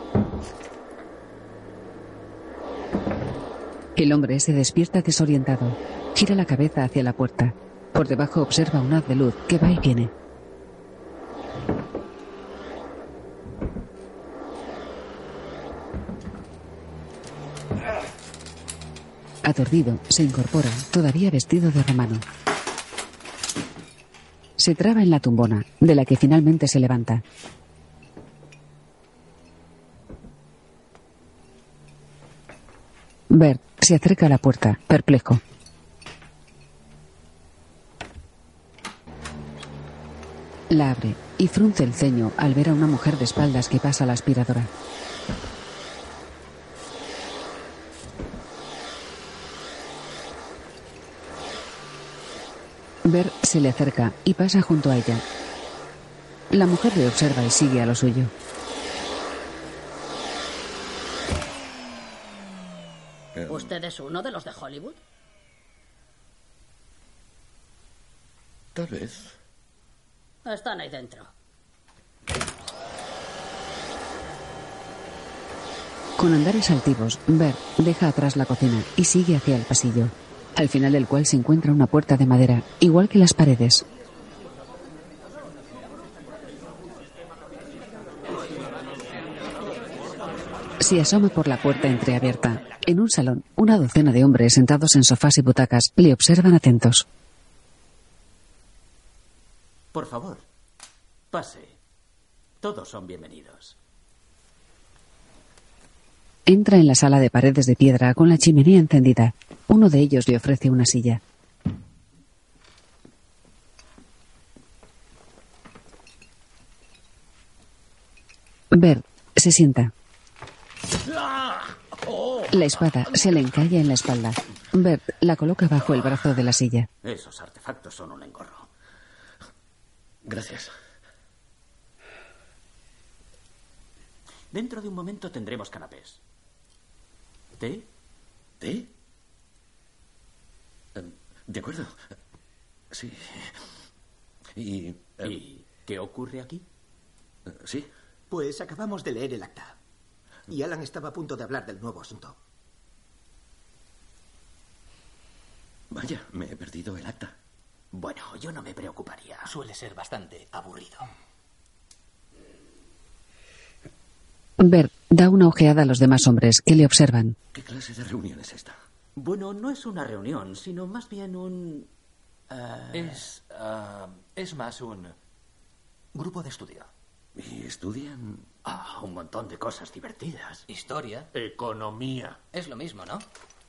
S1: El hombre se despierta desorientado. Gira la cabeza hacia la puerta. Por debajo observa un haz de luz que va y viene. Aturdido, se incorpora, todavía vestido de romano. Se traba en la tumbona, de la que finalmente se levanta. Bert se acerca a la puerta, perplejo. La abre y frunce el ceño al ver a una mujer de espaldas que pasa la aspiradora. Bert se le acerca y pasa junto a ella. La mujer le observa y sigue a lo suyo.
S28: ¿Usted es uno de los de Hollywood?
S8: Tal vez.
S28: Están ahí dentro.
S1: Con andares altivos, Bert deja atrás la cocina y sigue hacia el pasillo, al final del cual se encuentra una puerta de madera, igual que las paredes. Se asoma por la puerta entreabierta. En un salón, una docena de hombres sentados en sofás y butacas le observan atentos.
S29: Por favor, pase. Todos son bienvenidos.
S1: Entra en la sala de paredes de piedra con la chimenea encendida. Uno de ellos le ofrece una silla. Bert se sienta. La espada se le encalla en la espalda. Bert la coloca bajo el brazo de la silla.
S29: Esos artefactos son un engorro.
S8: Gracias.
S29: Dentro de un momento tendremos canapés. ¿Té?
S8: ¿Té? Eh, De acuerdo. Sí. ¿Y, eh,
S29: ¿Y qué ocurre aquí?
S8: Sí.
S17: Pues acabamos de leer el acta. Y Alan estaba a punto de hablar del nuevo asunto.
S8: Vaya, me he perdido el acta.
S29: Bueno, yo no me preocuparía.
S13: Suele ser bastante aburrido.
S1: Bert da una ojeada a los demás hombres que le observan.
S8: ¿Qué clase de reunión es esta?
S29: Bueno, no es una reunión, sino más bien un... eh,
S13: Es. ah, es más un. grupo de estudio.
S8: ¿Y estudian?
S29: Ah, un montón de cosas divertidas.
S13: Historia.
S30: Economía.
S13: Es lo mismo, ¿no?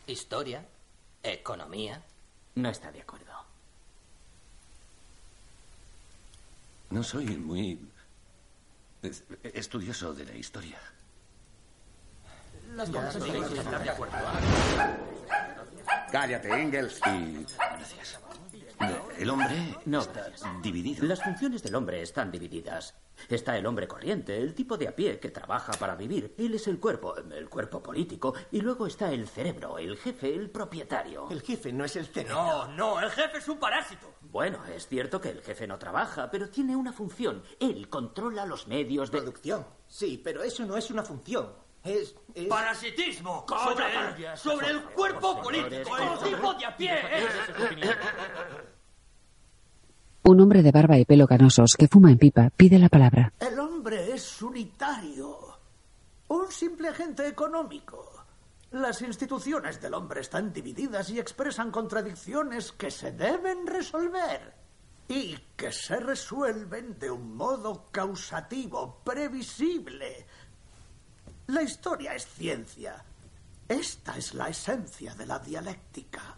S13: Historia. Economía.
S29: No está de acuerdo.
S8: No soy muy es- estudioso de la historia.
S13: Las cosas estar de acuerdo.
S31: Cállate, Engels.
S8: Y... Gracias. El hombre
S29: No,
S8: está dividido.
S29: Las funciones del hombre están divididas. Está el hombre corriente, el tipo de a pie que trabaja para vivir. Él es el cuerpo, el cuerpo político. Y luego está el cerebro, el jefe, el propietario.
S17: El jefe no es el cerebro.
S13: No, no, el jefe es un parásito.
S29: Bueno, es cierto que el jefe no trabaja, pero tiene una función. Él controla los medios de...
S17: Producción. Sí, pero eso no es una función. Es. es-
S13: Parasitismo sobre el, sobre el cuerpo
S29: favor,
S13: político, el tipo de a pie. Es opinión.
S1: Un hombre de barba y pelo canosos que fuma en pipa pide la palabra.
S3: El hombre es unitario. Un simple agente económico. Las instituciones del hombre están divididas y expresan contradicciones que se deben resolver. Y que se resuelven de un modo causativo, previsible. La historia es ciencia. Esta es la esencia de la dialéctica.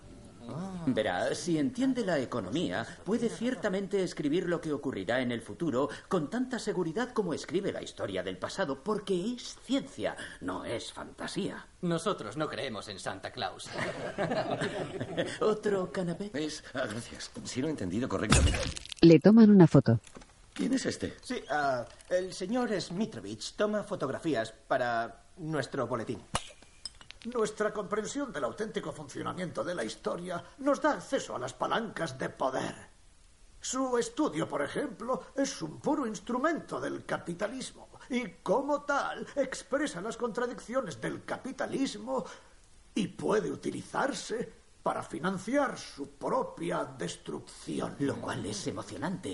S29: Verá, si entiende la economía, puede ciertamente escribir lo que ocurrirá en el futuro con tanta seguridad como escribe la historia del pasado, porque es ciencia, no es fantasía.
S13: Nosotros no creemos en Santa Claus. *laughs*
S29: ¿Otro canapé?
S8: Es... ah, gracias. Si lo he entendido correctamente.
S1: Le toman una foto.
S8: ¿Quién es este?
S17: Sí, ah, el señor Smitrovich toma fotografías para nuestro boletín.
S3: Nuestra comprensión del auténtico funcionamiento de la historia nos da acceso a las palancas de poder. Su estudio, por ejemplo, es un puro instrumento del capitalismo y como tal expresa las contradicciones del capitalismo y puede utilizarse para financiar su propia destrucción.
S29: Lo cual es emocionante.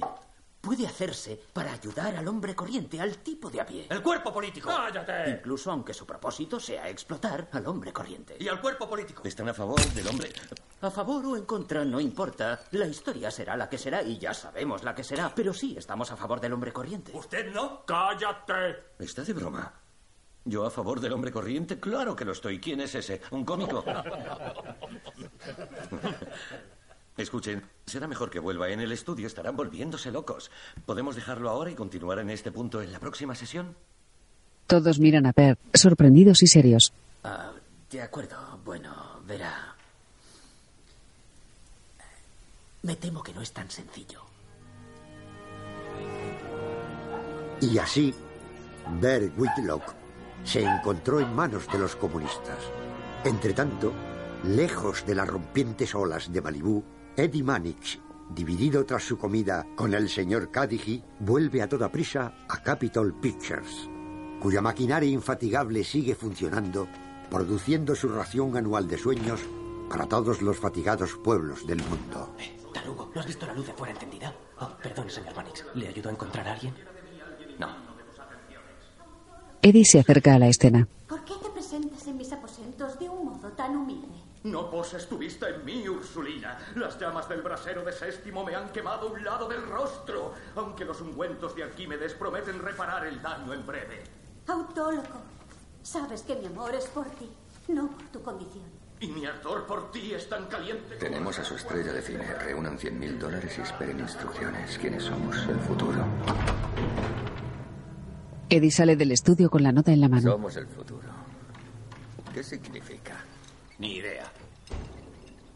S29: Puede hacerse para ayudar al hombre corriente, al tipo de a pie.
S13: El cuerpo político. ¡Cállate!
S29: Incluso aunque su propósito sea explotar al hombre corriente.
S13: Y al cuerpo político.
S8: Están a favor del hombre.
S29: A favor o en contra, no importa. La historia será la que será y ya sabemos la que será. Pero sí estamos a favor del hombre corriente.
S13: ¿Usted no? ¡Cállate!
S8: ¿Está de broma? ¿Yo a favor del hombre corriente? Claro que lo estoy. ¿Quién es ese? ¿Un cómico? *laughs* Escuchen, será mejor que vuelva. En el estudio estarán volviéndose locos. ¿Podemos dejarlo ahora y continuar en este punto en la próxima sesión?
S1: Todos miran a Per, sorprendidos y serios.
S29: Me temo que no es tan sencillo.
S4: Y así, Bert Whitlock se encontró en manos de los comunistas. Entretanto, lejos de las rompientes olas de Malibú, Eddie Mannix, dividido tras su comida con el señor Cadigi, vuelve a toda prisa a Capitol Pictures, cuya maquinaria infatigable sigue funcionando, produciendo su ración anual de sueños para todos los fatigados pueblos del mundo.
S32: Tarugo, ¿no has visto la luz de fuera encendida? Oh, perdón, señor Manix. ¿Le ayudó a encontrar a alguien?
S33: No.
S1: Eddie se acerca a la escena.
S6: ¿Por qué te presentas en mis aposentos de un modo tan humilde?
S13: No poses tu vista en mí, Ursulina. Las llamas del brasero de Séptimo me han quemado un lado del rostro, aunque los ungüentos de Arquímedes prometen reparar el daño en breve.
S6: Autólogo, sabes que mi amor es por ti, no por tu condición.
S13: Y mi ardor por ti es tan caliente.
S2: Tenemos a su estrella de cine. Reúnan 100 mil dólares y esperen instrucciones. ¿Quiénes somos? El futuro.
S1: Eddie sale del estudio con la nota en la mano.
S2: Somos el futuro. ¿Qué significa?
S11: Ni idea.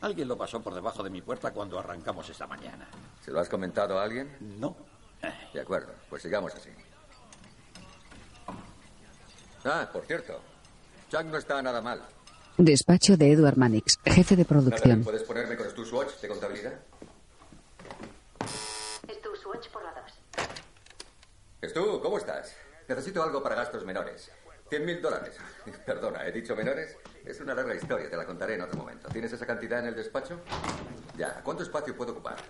S11: Alguien lo pasó por debajo de mi puerta cuando arrancamos esta mañana.
S2: ¿Se lo has comentado a alguien?
S11: No.
S2: De acuerdo, pues sigamos así. Ah, por cierto. Chuck no está nada mal.
S1: Despacho de Edward Mannix, jefe de producción.
S2: ¿Puedes ponerme con tu swatch de contabilidad?
S10: Es tu swatch por la dos.
S2: Stu, ¿cómo estás? Necesito algo para gastos menores. 100 mil dólares. *laughs* Perdona, ¿he dicho menores? Es una larga historia, te la contaré en otro momento. ¿Tienes esa cantidad en el despacho? Ya, ¿cuánto espacio puedo ocupar? De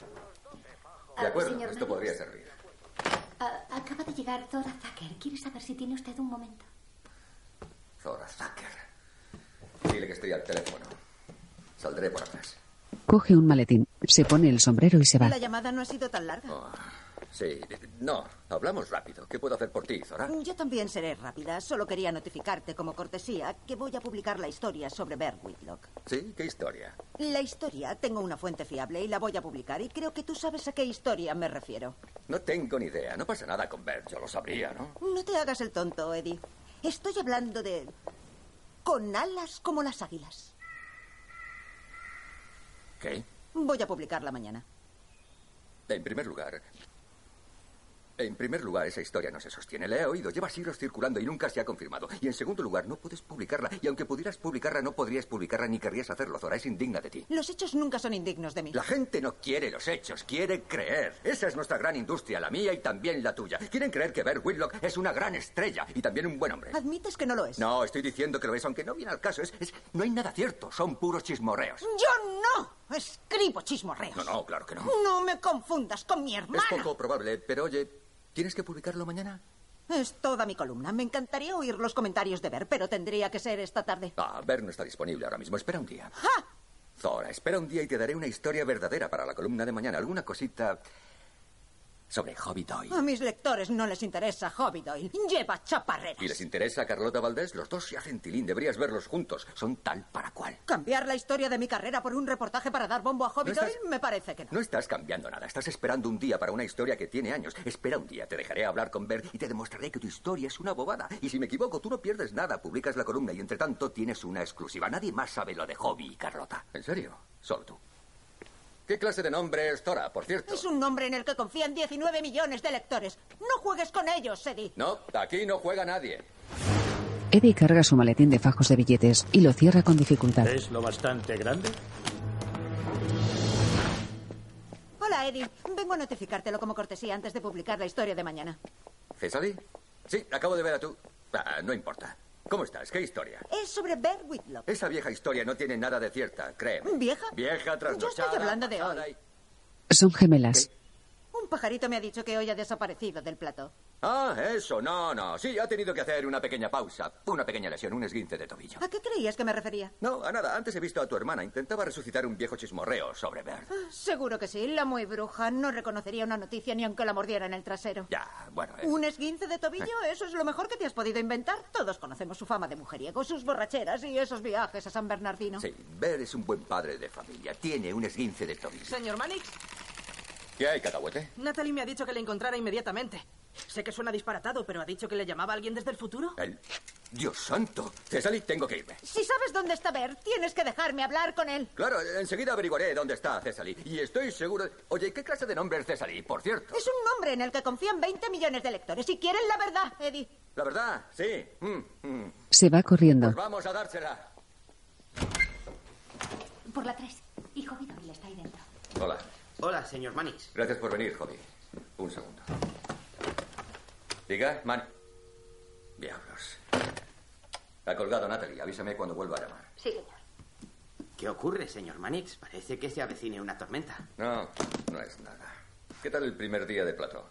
S6: Ah,
S2: acuerdo, esto podría servir.
S6: Ah, acaba de llegar Zora Zucker. ¿Quiere saber si tiene usted un momento?
S2: Zora Zucker. Dile que estoy al teléfono. Saldré por atrás.
S1: Coge un maletín, se pone el sombrero y se va.
S34: La llamada no ha sido tan larga.
S2: Oh, sí, no, hablamos rápido. ¿Qué puedo hacer por ti, Zora?
S34: Yo también seré rápida. Solo quería notificarte como cortesía que voy a publicar la historia sobre Bert Whitlock.
S2: ¿Sí? ¿Qué historia?
S34: La historia, tengo una fuente fiable y la voy a publicar y creo que tú sabes a qué historia me refiero.
S2: No tengo ni idea. No pasa nada con Bert, yo lo sabría, ¿no?
S34: No te hagas el tonto, Eddie. Estoy hablando de... Con alas como las águilas.
S2: ¿Qué?
S34: Voy a publicarla mañana.
S2: En primer lugar, en primer lugar, esa historia no se sostiene. La he oído, lleva siglos circulando y nunca se ha confirmado. Y en segundo lugar, no puedes publicarla. Y aunque pudieras publicarla, no podrías publicarla ni querrías hacerlo, Zora. Es indigna de ti.
S34: Los hechos nunca son indignos de mí.
S2: La gente no quiere los hechos, quiere creer. Esa es nuestra gran industria, la mía y también la tuya. Quieren creer que Bert Whitlock es una gran estrella y también un buen hombre.
S34: Admites que no lo es.
S2: No, estoy diciendo que lo es, aunque no viene al caso. Es, es- no hay nada cierto, son puros chismorreos.
S34: Yo no escribo chismorreos.
S2: No, no, claro que no.
S34: No me confundas con mi hermana.
S2: Es poco probable, pero oye, ¿tienes que publicarlo mañana?
S34: Es toda mi columna. Me encantaría oír los comentarios de Ver, pero tendría que ser esta tarde.
S2: Ah, Bert no está disponible ahora mismo. Espera un día. Zora, espera un día y te daré una historia verdadera para la columna de mañana. Alguna cosita sobre Hobby Doyle.
S34: A mis lectores no les interesa Hobby Doyle. Lleva chaparreras.
S2: ¿Y les interesa Carlota Valdés? Los dos se hacen tilín. Deberías verlos juntos. Son tal para cual.
S34: Cambiar la historia de mi carrera por un reportaje para dar bombo a Hobby
S2: No estás-
S34: Doyle me parece que no.
S2: No estás cambiando nada. Estás esperando un día para una historia que tiene años. Espera un día. Te dejaré hablar con Bert y te demostraré que tu historia es una bobada. Y si me equivoco, tú no pierdes nada. Publicas la columna y entre tanto tienes una exclusiva. Nadie más sabe lo de Hobby y Carlota. ¿En serio? Solo tú. ¿Qué clase de nombre es Tora, por cierto?
S34: Es un nombre en el que confían 19 millones de lectores. No juegues con ellos, Eddie.
S2: No, aquí no juega nadie.
S1: Eddie carga su maletín de fajos de billetes y lo cierra con dificultad.
S11: ¿Es lo bastante grande?
S34: Hola, Eddie. Vengo a notificártelo como cortesía antes de publicar la historia de mañana.
S2: ¿Cesari? Sí, acabo de ver a tú. Ah, no importa. ¿Cómo estás? ¿Qué historia?
S34: Es sobre Bert Whitlock.
S2: Esa vieja historia no tiene nada de cierta, créeme.
S34: ¿Vieja?
S2: Vieja
S34: Yo
S2: trasnochada.
S34: estoy hablando de hoy.
S1: Son gemelas.
S34: Un pajarito me ha dicho que hoy ha desaparecido del plató.
S2: Ah, eso, no, no. Sí, ha tenido que hacer una pequeña pausa. Una pequeña lesión, un esguince de tobillo.
S34: ¿A qué creías que me refería?
S2: No, a nada. Antes he visto a tu hermana. Intentaba resucitar un viejo chismorreo sobre Bert.
S34: Ah, Seguro que sí. La muy bruja no reconocería una noticia ni aunque la mordiera en el trasero.
S2: Ya, bueno. eh,
S34: ¿Un esguince de tobillo? Eso es lo mejor que te has podido inventar. Todos conocemos su fama de mujeriego, sus borracheras y esos viajes a San Bernardino.
S2: Sí, Bert es un buen padre de familia. Tiene un esguince de tobillo.
S35: Señor Mannix,
S2: ¿Qué hay, cacahuete?
S35: Natalie me ha dicho que le encontrara inmediatamente. Sé que suena disparatado, pero ha dicho que le llamaba a alguien desde el futuro.
S2: ¿El, Dios santo. César, tengo que irme.
S34: Si sabes dónde está Bert, tienes que dejarme hablar con él.
S2: Claro, enseguida averiguaré dónde está César. Y estoy seguro... Oye, ¿qué clase de nombre es César, por cierto?
S34: Es un nombre en el que confían 20 millones de lectores y quieren la verdad, Eddie.
S2: La verdad, sí. Mm, mm.
S1: Se va corriendo.
S2: Pues vamos a dársela.
S16: Por la 3. Y Hobby Doyle está ahí dentro.
S2: Hola.
S12: Hola, señor Manix.
S2: Gracias por venir, Hobby. Un segundo. Diga, Man. Diablos. Ha colgado Natalie. Avísame cuando vuelva a llamar.
S10: Sí, señor.
S12: ¿Qué ocurre, señor Manix? Parece que se avecine una tormenta.
S2: No, no es nada. ¿Qué tal el primer día de plató?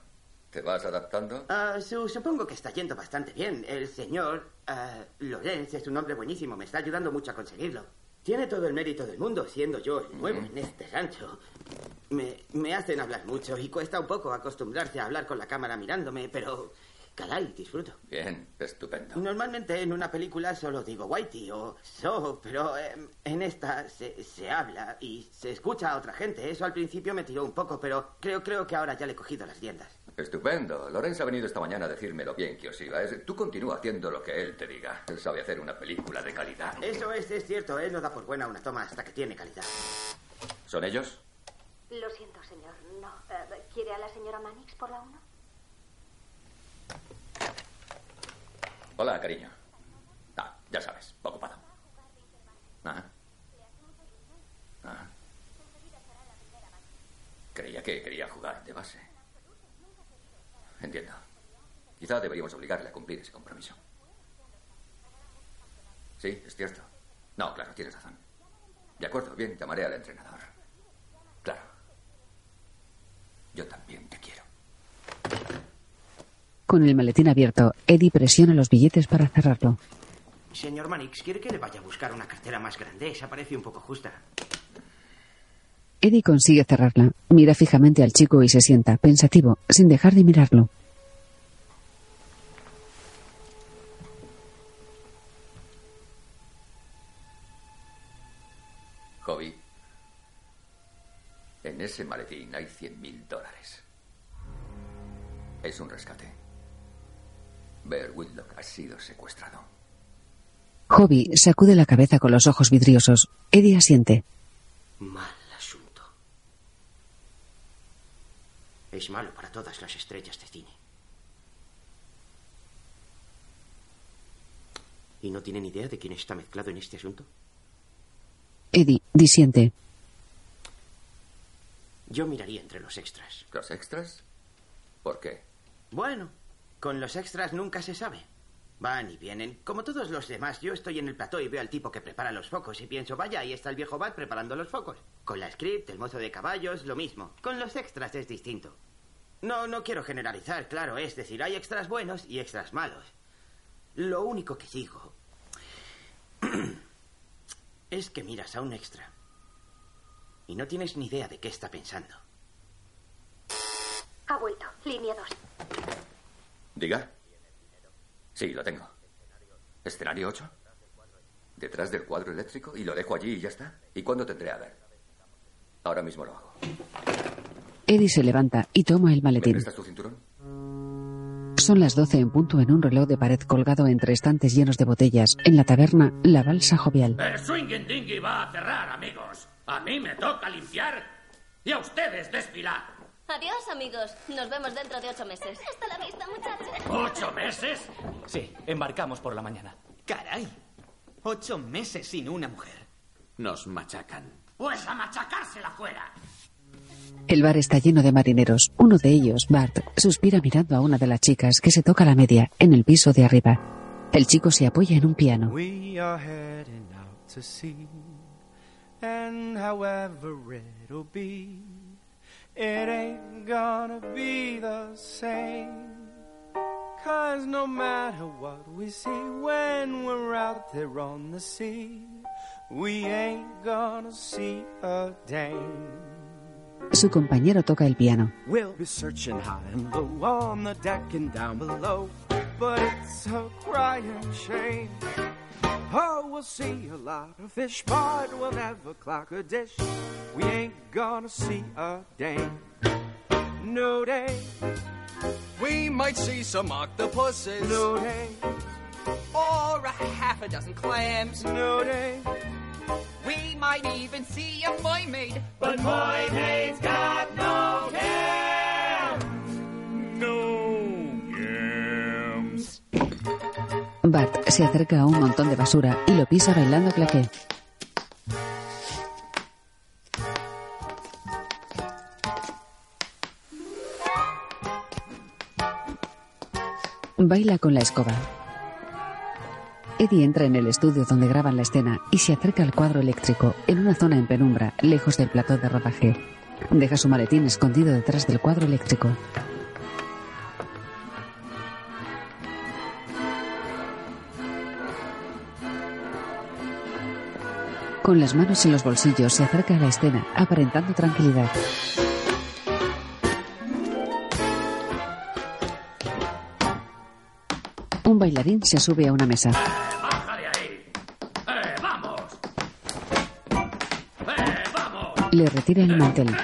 S2: ¿Te vas adaptando?
S12: Ah, su- supongo que está yendo bastante bien. El señor ah, Lorenz es un hombre buenísimo. Me está ayudando mucho a conseguirlo. Tiene todo el mérito del mundo, siendo yo el nuevo en este rancho. Me, me hacen hablar mucho y cuesta un poco acostumbrarse a hablar con la cámara mirándome, pero... Caray, disfruto.
S2: Bien, estupendo.
S12: Normalmente en una película solo digo Whitey o So, pero eh, en esta se, se habla y se escucha a otra gente. Eso al principio me tiró un poco, pero creo, creo que ahora ya le he cogido las riendas.
S2: Estupendo. Lorenz ha venido esta mañana a decirme lo bien que os iba. Es- Tú continúa haciendo lo que él te diga. Él sabe hacer una película de calidad.
S12: Eso es, es cierto, él no da por buena una toma hasta que tiene calidad.
S2: ¿Son ellos?
S10: Lo siento, señor. No. Eh, ¿Quiere a la señora Manix por la 1?
S2: Hola, cariño. Ah, ya sabes, ocupado. Ajá. Ajá. Creía que quería jugar de base. Entiendo. Quizá deberíamos obligarle a cumplir ese compromiso. Sí, es cierto. No, claro, tienes razón. De acuerdo, bien, llamaré al entrenador. Claro. Yo también te quiero.
S1: Con el maletín abierto, Eddie presiona los billetes para cerrarlo.
S12: Señor Manix, ¿quiere que le vaya a buscar una cartera más grande? Esa parece un poco justa.
S1: Eddie consigue cerrarla. Mira fijamente al chico y se sienta, pensativo, sin dejar de mirarlo.
S2: Hobby. En ese maletín hay 100 mil dólares. Es un rescate. Bear Whitlock ha sido secuestrado.
S1: Hobby sacude la cabeza con los ojos vidriosos. Eddie asiente.
S12: Mal asunto. Es malo para todas las estrellas de cine. ¿Y no tienen idea de quién está mezclado en este asunto?
S1: Eddie disiente.
S12: Yo miraría entre los extras.
S2: ¿Los extras? ¿Por qué?
S12: Bueno, con los extras nunca se sabe. Van y vienen. Como todos los demás, yo estoy en el plató y veo al tipo que prepara los focos y pienso, vaya, ahí está el viejo Bat preparando los focos. Con la script, el mozo de caballos, lo mismo. Con los extras es distinto. No, no quiero generalizar, claro, es decir, hay extras buenos y extras malos. Lo único que digo *clears throat* es que miras a un extra y no tienes ni idea de qué está pensando.
S10: Ha vuelto. Línea 2.
S2: Diga. Sí, lo tengo. ¿Escenario 8? ¿Detrás del cuadro eléctrico? ¿Y lo dejo allí y ya está? ¿Y cuándo tendré a ver? Ahora mismo lo hago.
S1: Eddie se levanta y toma el
S2: ¿Me
S1: maletín.
S2: tu cinturón?
S1: Son las doce en punto en un reloj de pared colgado entre estantes llenos de botellas. En la taberna, la balsa jovial.
S11: El Swinging Dingy va a cerrar, amigos. A mí me toca limpiar y a ustedes desfilar.
S36: Adiós, amigos. Nos vemos dentro de ocho meses. Hasta la vista, muchachos.
S11: ¿Ocho meses?
S35: Sí, embarcamos por la mañana.
S37: Caray. Ocho meses sin una mujer.
S19: Nos machacan.
S11: Pues a machacársela fuera.
S1: El bar está lleno de marineros. Uno de ellos, Bart, suspira mirando a una de las chicas que se toca la media en el piso de arriba. El chico se apoya en un piano.
S38: We it ain't gonna be the same. Cause no matter what we see when we're out there on the sea, we ain't gonna see a dame.
S1: Su compañero toca el piano.
S38: We'll be searching high and low on the deck and down below, but it's a crying shame. Oh, we'll see a lot of fish, but we'll never clock a dish. We ain't gonna see a day, No day.
S39: We might see some octopuses.
S38: No day.
S39: Or a
S34: half a dozen clams.
S38: No day.
S34: We might even see a mermaid.
S35: But mermaids got no care.
S1: Bart se acerca a un montón de basura y lo pisa bailando claqué. Baila con la escoba. Eddie entra en el estudio donde graban la escena y se acerca al cuadro eléctrico en una zona en penumbra, lejos del plató de rodaje. Deja su maletín escondido detrás del cuadro eléctrico. Con las manos en los bolsillos se acerca a la escena, aparentando tranquilidad. Un bailarín se sube a una mesa.
S25: ¡Eh! ¡Eh!
S1: Le retira el mantel.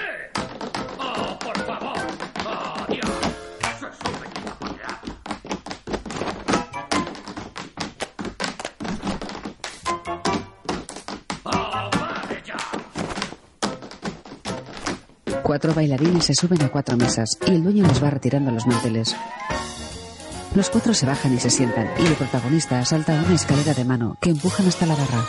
S1: Cuatro bailarines se suben a cuatro mesas y el dueño les va retirando los manteles. Los cuatro se bajan y se sientan y el protagonista salta una escalera de mano que empujan hasta la barra.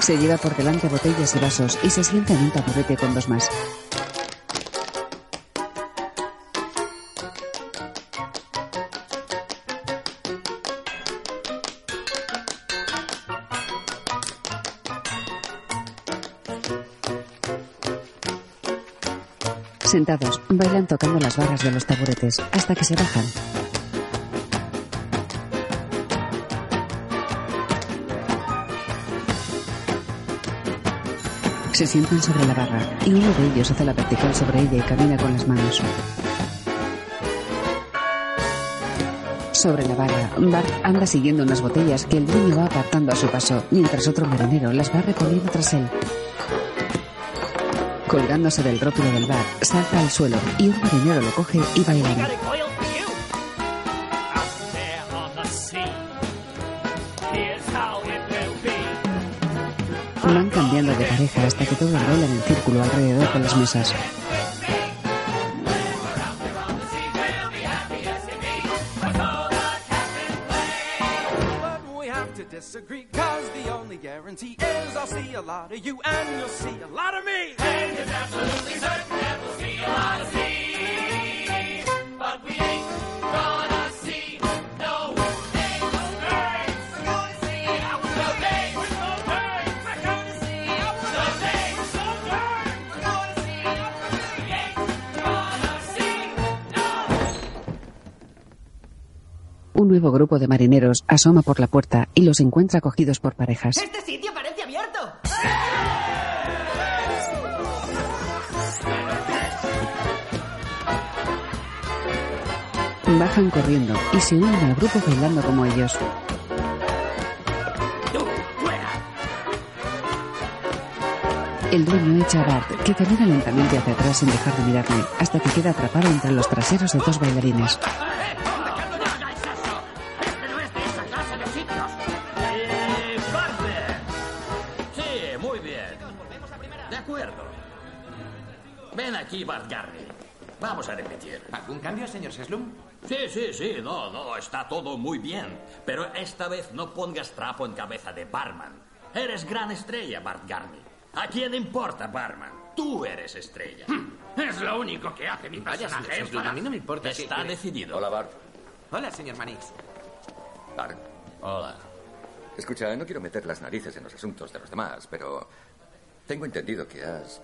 S1: Se lleva por delante botellas y vasos y se sienta en un taburete con dos más. Tocando las barras de los taburetes hasta que se bajan. Se sientan sobre la barra y uno de ellos hace la vertical sobre ella y camina con las manos. Sobre la barra, Bart anda siguiendo unas botellas que el dueño va apartando a su paso, mientras otro marinero las va recogiendo tras él. Colgándose del rótulo del bar, salta al suelo y un marinero lo coge y bailan. Van cambiando de pareja hasta que todos bailan en círculo alrededor de las mesas. Nuevo grupo de marineros asoma por la puerta y los encuentra cogidos por parejas.
S34: Este sitio parece abierto.
S1: Bajan corriendo y se unen al grupo bailando como ellos. El dueño echa a Bart, que camina lentamente hacia atrás sin dejar de mirarle, hasta que queda atrapado entre los traseros de dos bailarines.
S25: Aquí, Bart Garry. Vamos a repetir.
S40: ¿Algún cambio, señor Seslum?
S25: Sí, sí, sí, no, no, está todo muy bien. Pero esta vez no pongas trapo en cabeza de Barman. Eres gran estrella, Bart Garney. ¿A quién importa, Barman? Tú eres estrella.
S40: Es lo único que hace mi
S25: Vaya,
S40: personaje.
S25: señor Seslum,
S40: para-
S25: a mí no me importa
S40: Está
S25: que-
S40: decidido.
S2: Hola, Bart.
S40: Hola, señor Manix.
S2: Bart.
S25: Hola.
S2: Escucha, no quiero meter las narices en los asuntos de los demás, pero tengo entendido que has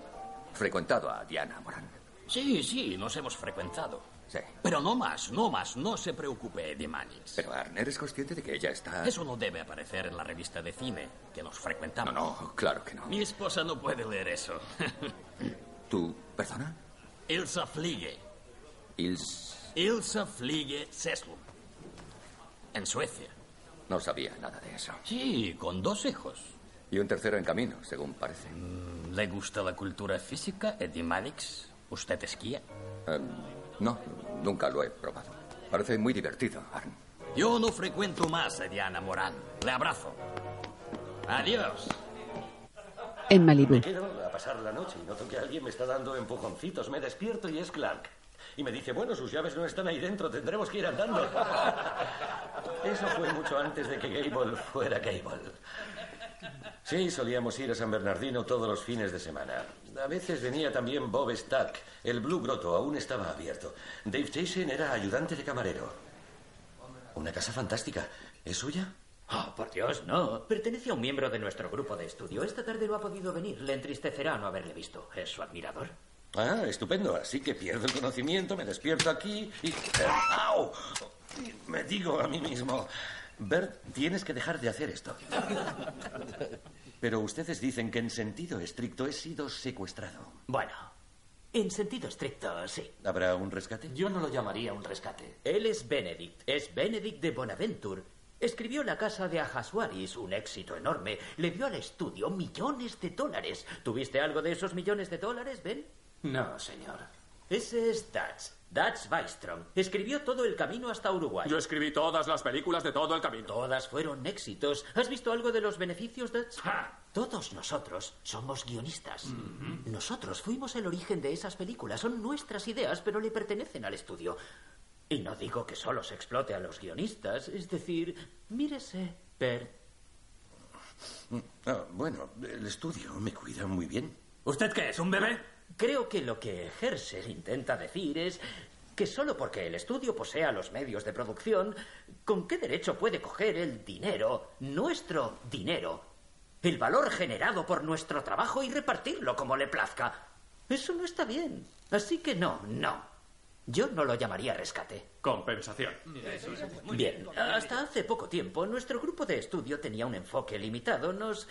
S2: frecuentado a Diana Moran.
S25: Sí, sí, nos hemos frecuentado.
S2: Sí.
S25: Pero no más, no más, no se preocupe, Eddie Mannix.
S2: Pero Arner es consciente de que ella está...
S25: Eso no debe aparecer en la revista de cine que nos frecuentamos.
S2: No, no, claro que no.
S25: Mi esposa no puede leer eso.
S2: ¿Tú, perdona?
S25: Ilsa Fliege.
S2: Ils...
S25: Ilsa Fliege Seslum. En Suecia.
S2: No sabía nada de eso.
S25: Sí, con dos hijos.
S2: Y un tercero en camino, según parece.
S25: ¿Le gusta la cultura física, Eddie Mannix? ¿Usted esquía?
S2: Em, no, nunca lo he probado. Parece muy divertido, Arn.
S41: Yo no frecuento más a Diana Morán. Le abrazo. Adiós.
S1: En Malibu.
S8: Me quedo a pasar la noche y noto que alguien me está dando empujoncitos. Me despierto y es Clark. Y me dice, bueno, sus llaves no están ahí dentro, tendremos que ir andando. *laughs* Eso fue mucho antes de que Gable fuera Gable. Sí, solíamos ir a San Bernardino todos los fines de semana. A veces venía también Bob Stack. El Blue Grotto aún estaba abierto. Dave Jason era ayudante de camarero. Una casa fantástica. ¿Es suya?
S29: Oh, por Dios, no. Pertenece a un miembro de nuestro grupo de estudio. Esta tarde no ha podido venir. Le entristecerá no haberle visto. Es su admirador.
S8: Ah, estupendo. Así que pierdo el conocimiento, me despierto aquí y... ¡Au! Me digo a mí mismo, Bert, tienes que dejar de hacer esto. Pero ustedes dicen que en sentido estricto he sido secuestrado.
S29: Bueno, en sentido estricto, sí.
S8: ¿Habrá un rescate?
S29: Yo no lo llamaría un rescate. Él es Benedict. Es Benedict de Bonaventure. Escribió La casa de Ahasuaris, un éxito enorme. Le dio al estudio millones de dólares. ¿Tuviste algo de esos millones de dólares, Ben?
S35: No, señor.
S29: Ese es Dutch. Dutch Weistrom. Escribió todo el camino hasta Uruguay.
S42: Yo escribí todas las películas de todo el camino.
S29: Todas fueron éxitos. ¿Has visto algo de los beneficios, Dutch? Todos nosotros somos guionistas. Nosotros fuimos el origen de esas películas. Son nuestras ideas, pero le pertenecen al estudio. Y no digo que solo se explote a los guionistas. Es decir, mírese, Bert.
S8: Ah, bueno, el estudio me cuida muy bien.
S35: ¿Usted qué es, un bebé?
S29: Creo que lo que Herser intenta decir es que solo porque el estudio posea los medios de producción, ¿con qué derecho puede coger el dinero, nuestro dinero, el valor generado por nuestro trabajo y repartirlo como le plazca? Eso no está bien. Así que no, no. Yo no lo llamaría rescate.
S42: Compensación.
S29: Bien, hasta hace poco tiempo nuestro grupo de estudio tenía un enfoque limitado. Nos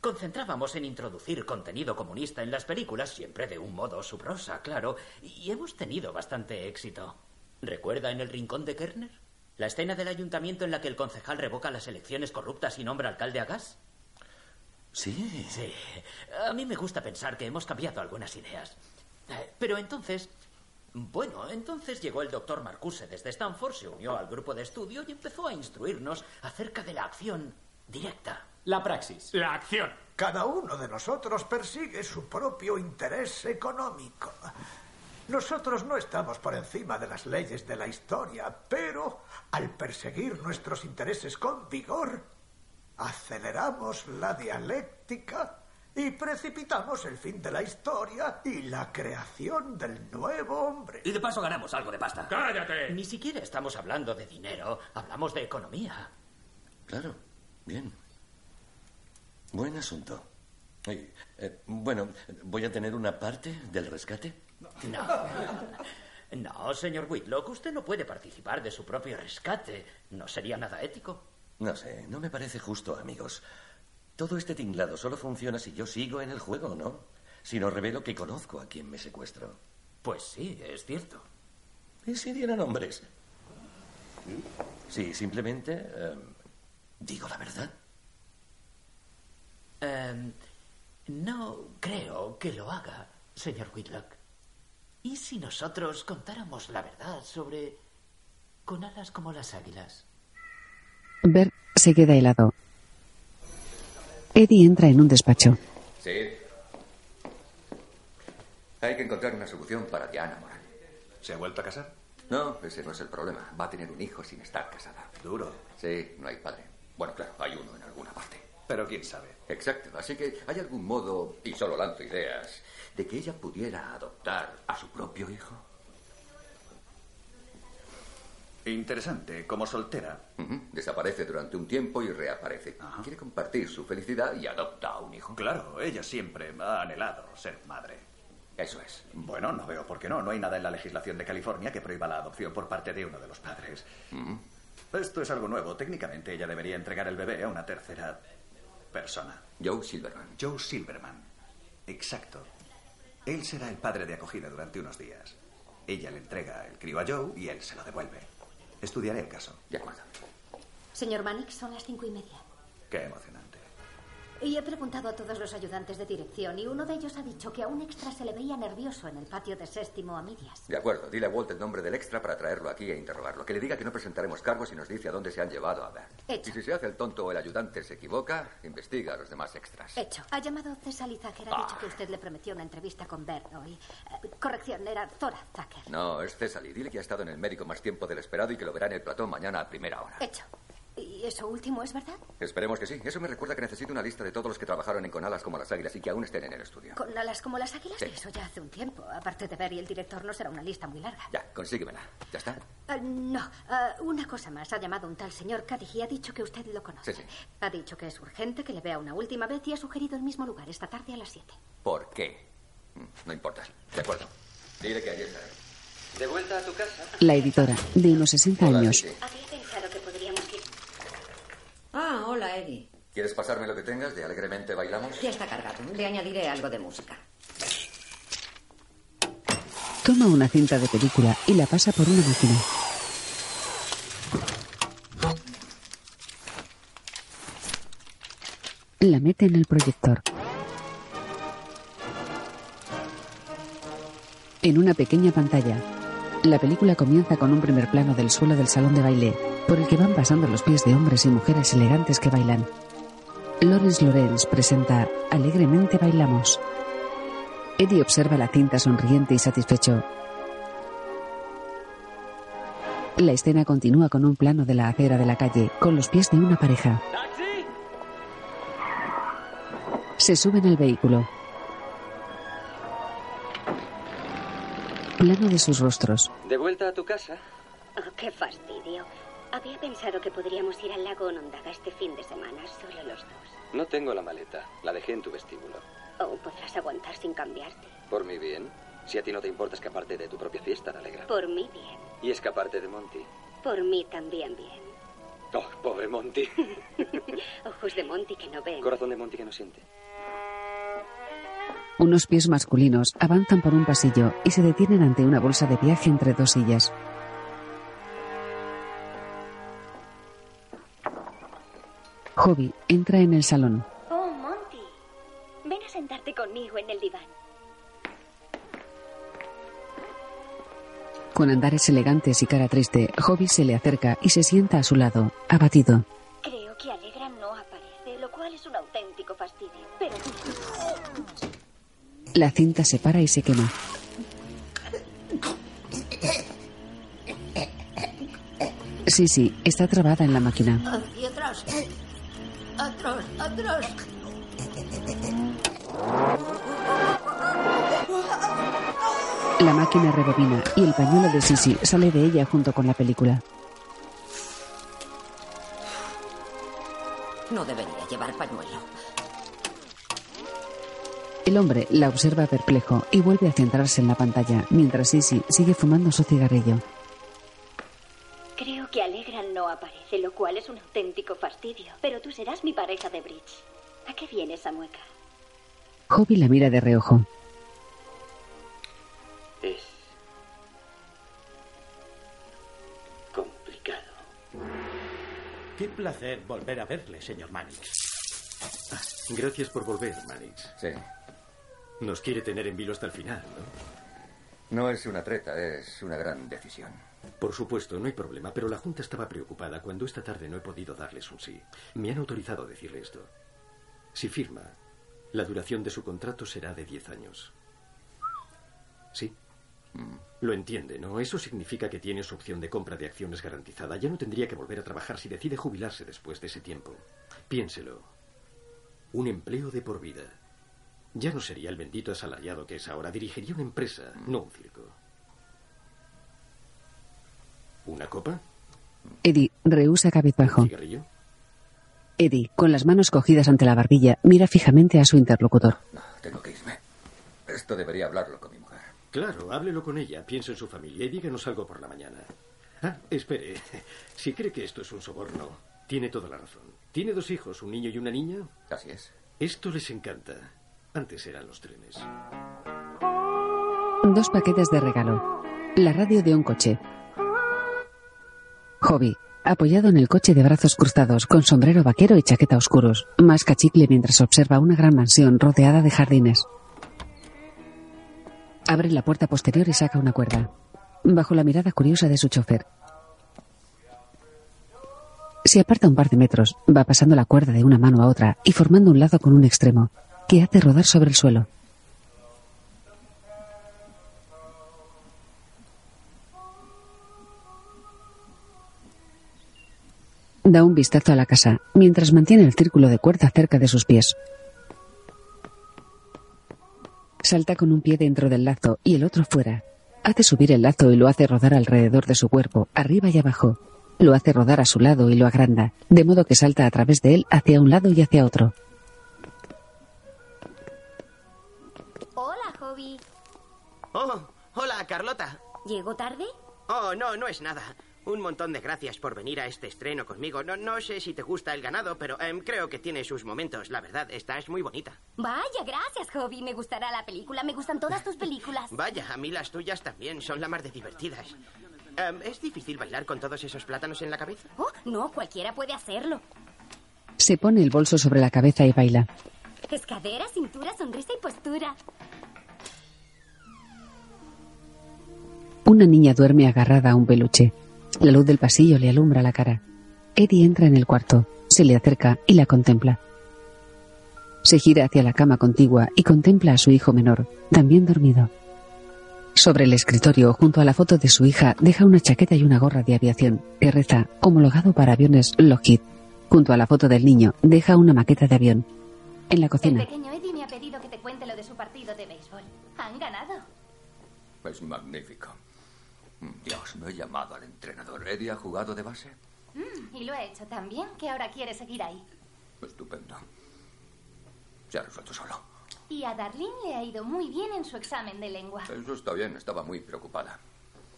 S29: concentrábamos en introducir contenido comunista en las películas, siempre de un modo subrosa, claro, y hemos tenido bastante éxito. ¿Recuerda en el rincón de Kerner? ¿La escena del ayuntamiento en la que el concejal revoca las elecciones corruptas y nombra alcalde a gas?
S8: Sí.
S29: Sí. A mí me gusta pensar que hemos cambiado algunas ideas. Eh, Pero entonces... Bueno, entonces llegó el doctor Marcuse desde Stanford, se unió al grupo de estudio y empezó a instruirnos acerca de la acción directa.
S35: La praxis.
S42: La acción.
S43: Cada uno de nosotros persigue su propio interés económico. Nosotros no estamos por encima de las leyes de la historia, pero al perseguir nuestros intereses con vigor, aceleramos la dialéctica y precipitamos el fin de la historia y la creación del nuevo hombre.
S35: Y de paso ganamos algo de pasta.
S42: ¡Cállate!
S29: Ni siquiera estamos hablando de dinero, hablamos de economía.
S8: Claro, bien. Buen asunto. Eh, bueno, ¿voy a tener una parte del rescate?
S29: No. *laughs* No, señor Whitlock, usted no puede participar de su propio rescate. No sería nada ético.
S8: No sé, no me parece justo, amigos. Todo este tinglado solo funciona si yo sigo en el juego, ¿no? Si no revelo que conozco a quien me secuestro.
S29: Pues sí, es cierto.
S8: ¿Y si dieran nombres? Sí, simplemente eh, digo la verdad.
S29: Em, no creo que lo haga, señor Whitlock. ¿Y si nosotros contáramos la verdad sobre... con alas como las águilas?
S1: Bert se queda helado. Eddie entra en un despacho.
S2: Sí. Hay que encontrar una solución para Diana Morán.
S39: ¿Se ha vuelto a casar?
S2: No, ese no es el problema. Va a tener un hijo sin estar casada.
S39: Duro.
S2: Sí, no hay padre. Bueno, claro, hay uno en alguna parte.
S39: Pero quién sabe.
S2: Exacto. Así que hay algún modo, y solo lanzo ideas, de que ella pudiera adoptar a su propio hijo.
S39: Interesante, como soltera.
S2: Desaparece durante un tiempo y reaparece. Quiere compartir su felicidad y adopta a un hijo.
S39: Claro, ella siempre ha anhelado ser madre.
S2: Eso es.
S39: Bueno, no veo por qué no. No hay nada en la legislación de California que prohíba la adopción por parte de uno de los padres. Esto es algo nuevo. Técnicamente ella debería entregar el bebé a una tercera persona.
S2: Joe Silverman.
S39: Joe Silverman. Exacto. Él será el padre de acogida durante unos días. Ella le entrega el crío a Joe y él se lo devuelve. Estudiaré el caso.
S2: De acuerdo.
S10: Señor Mannix, son las cinco y media.
S39: Qué emocionante.
S10: Y he preguntado a todos los ayudantes de dirección y uno de ellos ha dicho que a un extra se le veía nervioso en el patio de séptimo a medias.
S2: De acuerdo, dile a Walt el nombre del extra para traerlo aquí e interrogarlo. Que le diga que no presentaremos cargos y nos dice a dónde se han llevado a ver.
S10: Hecho.
S2: Y si se hace el tonto o el ayudante se equivoca, investiga a los demás extras.
S10: Hecho. Ha llamado César Zucker. Ha dicho que usted le prometió una entrevista con Bert hoy. Eh, corrección, era Zora Zucker.
S2: No, es César y dile que ha estado en el médico más tiempo del esperado y que lo verá en el plató mañana a primera hora.
S10: Hecho. ¿Y eso último es verdad?
S2: Esperemos que sí. Eso me recuerda que necesito una lista de todos los que trabajaron en Con alas como las águilas y que aún estén en el estudio.
S10: ¿Con alas como las águilas?
S2: Sí.
S10: Eso ya hace un tiempo. Aparte de Bert y el director, no será una lista muy larga.
S2: Ya, consíguemela. ¿Ya está?
S10: Ah, no, Ah, una cosa más. Ha llamado un tal señor Caddy y ha dicho que usted lo conoce.
S2: Sí, sí.
S10: Ha dicho que es urgente, que le vea una última vez y ha sugerido el mismo lugar esta tarde a las 7.
S2: ¿Por qué? Mm, No importa. De acuerdo. Dile que allí estaré.
S44: ¿De vuelta a tu casa?
S1: La editora, de unos 60 años.
S10: Había pensado que podríamos ir.
S45: Ah, hola, Eddie.
S2: ¿Quieres pasarme lo que tengas de alegremente bailamos?
S45: Ya está cargado. Le añadiré algo de música.
S1: Toma una cinta de película y la pasa por una máquina. La mete en el proyector. En una pequeña pantalla, la película comienza con un primer plano del suelo del salón de baile, por el que van pasando los pies de hombres y mujeres elegantes que bailan. Lawrence Lorenz presenta Alegremente bailamos. Eddie observa la cinta sonriente y satisfecho. La escena continúa con un plano de la acera de la calle, con los pies de una pareja. Se suben al vehículo. Plano de sus rostros.
S44: ¿De vuelta a tu casa?
S10: Oh, qué fastidio. Había pensado que podríamos ir al lago Onondaga este fin de semana, solo los dos.
S44: No tengo la maleta. La dejé en tu vestíbulo.
S10: ¿O podrás aguantar sin cambiarte?
S44: Por mi bien. Si a ti no te importa escaparte de tu propia fiesta, me alegra.
S10: Por mí bien.
S44: Y escaparte de Monty.
S10: Por mí también bien.
S44: Oh, pobre Monty. *laughs*
S10: Ojos de Monty que no ven.
S44: Corazón de Monty que no siente.
S1: Unos pies masculinos avanzan por un pasillo y se detienen ante una bolsa de viaje entre dos sillas. Hobby entra en el salón.
S10: Oh, Monty. Ven a sentarte conmigo en el diván.
S1: Con andares elegantes y cara triste, Hobby se le acerca y se sienta a su lado, abatido. La cinta se para y se quema. Sí, sí, está trabada en la máquina.
S46: Hacia atrás. Atrás, atrás.
S1: La máquina rebobina y el pañuelo de Sisi sale de ella junto con la película.
S45: No debería llevar pañuelo.
S1: El hombre la observa perplejo y vuelve a centrarse en la pantalla, mientras Sisi sigue fumando su cigarrillo.
S10: creo que Alegra no aparece, lo cual es un auténtico fastidio. Pero tú serás mi pareja de bridge. ¿A qué viene esa mueca?
S1: Hobby la mira de reojo.
S44: Es complicado.
S27: Qué placer volver a verle, señor Mannix. Ah, Gracias por volver, Mannix.
S2: Sí.
S27: Nos quiere tener en vilo hasta el final, ¿no?
S2: No es una treta, es una gran decisión.
S27: Por supuesto, no hay problema, pero la Junta estaba preocupada cuando esta tarde no he podido darles un sí. Me han autorizado a decirle esto. Si firma, la duración de su contrato será de 10 años. Sí. Lo entiende, ¿no? Eso significa que tiene su opción de compra de acciones garantizada. Ya no tendría que volver a trabajar si decide jubilarse después de ese tiempo. Piénselo. Un empleo de por vida. Ya no sería el bendito asalariado que es ahora. Dirigiría una empresa, no un circo. ¿Una copa?
S1: Eddie rehúsa cabizbajo.
S27: ¿Cigarrillo?
S1: Eddie, con las manos cogidas ante la barbilla, mira fijamente a su interlocutor.
S2: Tengo que irme. Esto debería hablarlo con mi mujer.
S27: Claro, háblelo con ella, piense en su familia y díganos algo por la mañana. Ah, espere. *laughs* Si cree que esto es un soborno, tiene toda la razón. ¿Tiene dos hijos, un niño y una niña?
S2: Así es.
S27: Esto les encanta. Antes eran los trenes.
S1: Dos paquetes de regalo. La radio de un coche. Hobby, apoyado en el coche de brazos cruzados, con sombrero vaquero y chaqueta oscuros, masca chicle mientras observa una gran mansión rodeada de jardines. Abre la puerta posterior y saca una cuerda. Bajo la mirada curiosa de su chofer. Se aparta un par de metros, va pasando la cuerda de una mano a otra y formando un lazo con un extremo, que hace rodar sobre el suelo. Da un vistazo a la casa, mientras mantiene el círculo de cuerda cerca de sus pies. Salta con un pie dentro del lazo y el otro fuera. Hace subir el lazo y lo hace rodar alrededor de su cuerpo, arriba y abajo. Lo hace rodar a su lado y lo agranda, de modo que salta a través de él hacia un lado y hacia otro.
S12: Oh, hola, Carlota.
S47: ¿Llego tarde?
S12: Oh, no, no es nada. Un montón de gracias por venir a este estreno conmigo. No, no sé si te gusta el ganado, pero em, creo que tiene sus momentos. La verdad, esta es muy bonita.
S47: Vaya, gracias, Hobby. Me gustará la película. Me gustan todas tus películas. *laughs*
S12: Vaya, a mí las tuyas también son la más de divertidas. Em, ¿Es difícil bailar con todos esos plátanos en la cabeza?
S47: Oh, no, cualquiera puede hacerlo.
S1: Se pone el bolso sobre la cabeza y baila.
S47: Es cadera, cintura, sonrisa y postura.
S1: Una niña duerme agarrada a un peluche. La luz del pasillo le alumbra la cara. Eddie entra en el cuarto, se le acerca y la contempla. Se gira hacia la cama contigua y contempla a su hijo menor, también dormido. Sobre el escritorio, junto a la foto de su hija, deja una chaqueta y una gorra de aviación, que reza, homologado para aviones Lockheed. Junto a la foto del niño, deja una maqueta de avión. En la
S47: El
S1: cocina,
S47: pequeño Eddie me ha pedido que te cuente lo de su partido de béisbol. Han ganado.
S2: Es magnífico. Dios, no he llamado al entrenador. ¿Eddie ha jugado de base?
S47: Mm, y lo ha hecho tan bien que ahora quiere seguir ahí.
S2: Estupendo. Se ha resuelto solo.
S47: Y a Darlene le ha ido muy bien en su examen de lengua.
S2: Eso está bien, estaba muy preocupada.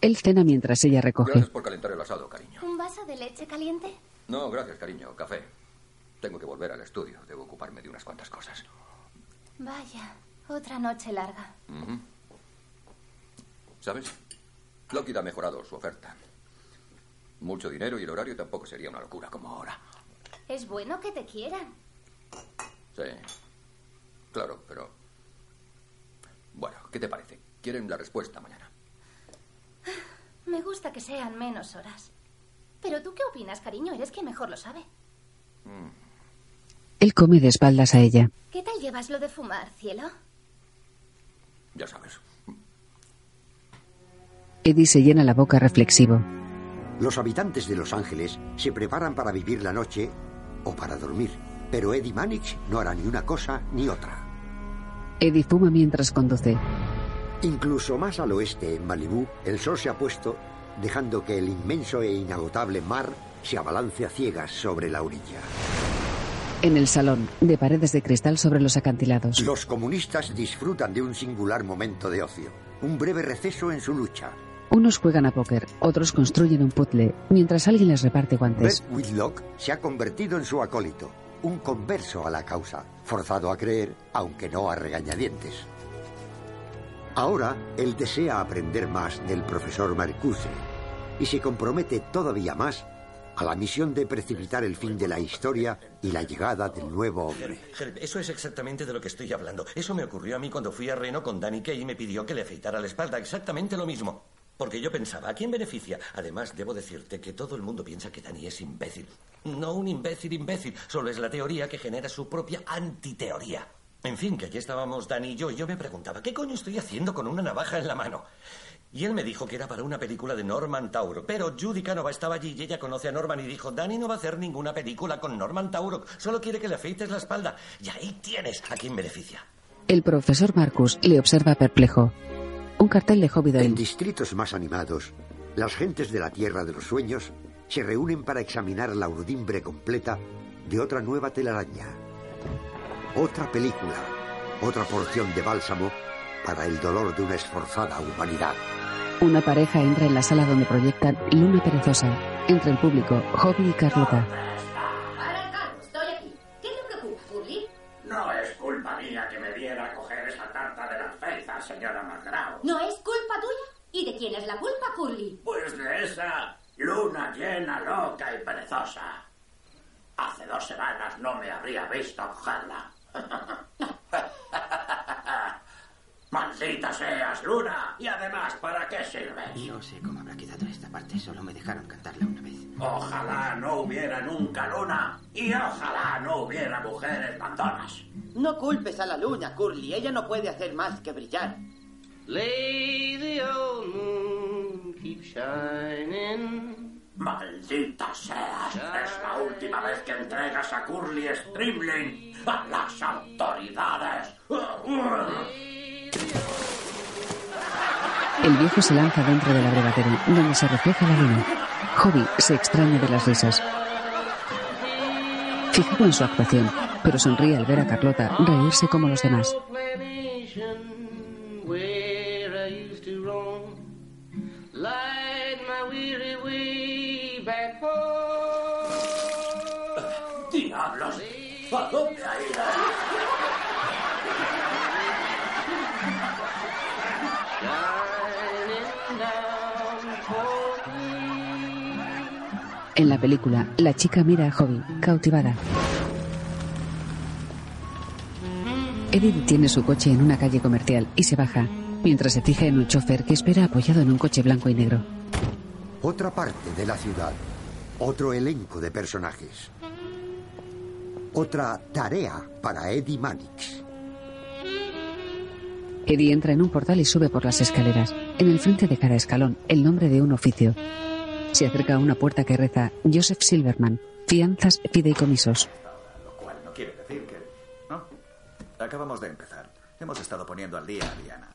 S1: él cena mientras ella recoge.
S2: Gracias por calentar el asado, cariño.
S47: ¿Un vaso de leche caliente?
S2: No, gracias, cariño. Café. Tengo que volver al estudio. Debo ocuparme de unas cuantas cosas.
S47: Vaya, otra noche larga.
S2: ¿Sabes? Lockheed ha mejorado su oferta. Mucho dinero y el horario tampoco sería una locura como ahora.
S47: Es bueno que te quieran.
S2: Sí. Claro, pero... Bueno, ¿qué te parece? Quieren la respuesta mañana.
S47: Me gusta que sean menos horas. Pero tú qué opinas, cariño? Eres quien mejor lo sabe.
S2: Mm.
S1: Él come de espaldas a ella.
S47: ¿Qué tal llevas lo de fumar, cielo?
S2: Ya sabes.
S1: Eddie se llena la boca reflexivo.
S4: Los habitantes de Los Ángeles se preparan para vivir la noche o para dormir. Pero Eddie Mannix no hará ni una cosa ni otra.
S1: Eddie fuma mientras conduce.
S4: Incluso más al oeste, en Malibú, el sol se ha puesto, dejando que el inmenso e inagotable mar se abalance a ciegas sobre la orilla.
S1: En el salón, de paredes de cristal sobre los acantilados.
S4: Los comunistas disfrutan de un singular momento de ocio, un breve receso en su lucha.
S1: Unos juegan a póker, otros construyen un puzzle, mientras alguien les reparte guantes.
S4: Beth Whitlock se ha convertido en su acólito, un converso a la causa, forzado a creer, aunque no a regañadientes. Ahora él desea aprender más del profesor Marcuse y se compromete todavía más a la misión de precipitar el fin de la historia y la llegada del nuevo hombre.
S8: Help, eso es exactamente de lo que estoy hablando. Eso me ocurrió a mí cuando fui a Reno con Danny Kay y me pidió que le afeitara la espalda. Exactamente lo mismo. Porque yo pensaba, ¿a quién beneficia? Además, debo decirte que todo el mundo piensa que Danny es imbécil. No un imbécil imbécil, solo es la teoría que genera su propia antiteoría. En fin, que allí estábamos Danny y yo, y yo me preguntaba, ¿qué coño estoy haciendo con una navaja en la mano? Y él me dijo que era para una película de Norman Tauro. Pero Judy Canova estaba allí y ella conoce a Norman y dijo, Danny no va a hacer ninguna película con Norman Tauro, solo quiere que le afeites la espalda. Y ahí tienes a quien beneficia.
S1: El profesor Marcus le observa perplejo. Un cartel de Hobby
S4: En distritos más animados, las gentes de la Tierra de los Sueños se reúnen para examinar la urdimbre completa de otra nueva telaraña. Otra película, otra porción de bálsamo para el dolor de una esforzada humanidad.
S1: Una pareja entra en la sala donde proyectan Luna Perezosa. Entre el público, Hobby y Carlota.
S6: Para, Carlos, estoy aquí. ¿Qué te preocupa?
S25: No es culpa mía que me viera a coger esa tarta de las feitas, señora.
S6: ¿No es culpa tuya? ¿Y de quién es la culpa, Curly?
S25: Pues de esa Luna llena, loca y perezosa. Hace dos semanas no me habría visto cogerla. *laughs* Maldita seas, Luna. Y además, ¿para qué sirves?
S12: No sé cómo habrá quedado esta parte, solo me dejaron cantarla una vez.
S25: Ojalá no hubiera nunca luna. Y ojalá no hubiera mujeres mandonas.
S21: No culpes a la luna, Curly. Ella no puede hacer más que brillar.
S48: The old moon, keep shining.
S25: Maldita seas. Es la última vez que entregas a Curly Strimling a las autoridades.
S1: El viejo se lanza dentro del abrevadero, donde se refleja la luna. Hobby se extraña de las risas. Fijado en su actuación, pero sonríe al ver a Carlota reírse como los demás. En la película, la chica mira a Hobby, cautivada. Eddie detiene su coche en una calle comercial y se baja, mientras se fija en un chofer que espera apoyado en un coche blanco y negro.
S4: Otra parte de la ciudad. Otro elenco de personajes. Otra tarea para Eddie Mannix.
S1: Eddie entra en un portal y sube por las escaleras. En el frente de cada escalón, el nombre de un oficio. Se acerca a una puerta que reza Joseph Silverman, fianzas, fideicomisos.
S39: Lo cual no quiere decir que... ¿No? Acabamos de empezar. Hemos estado poniendo al día a Diana.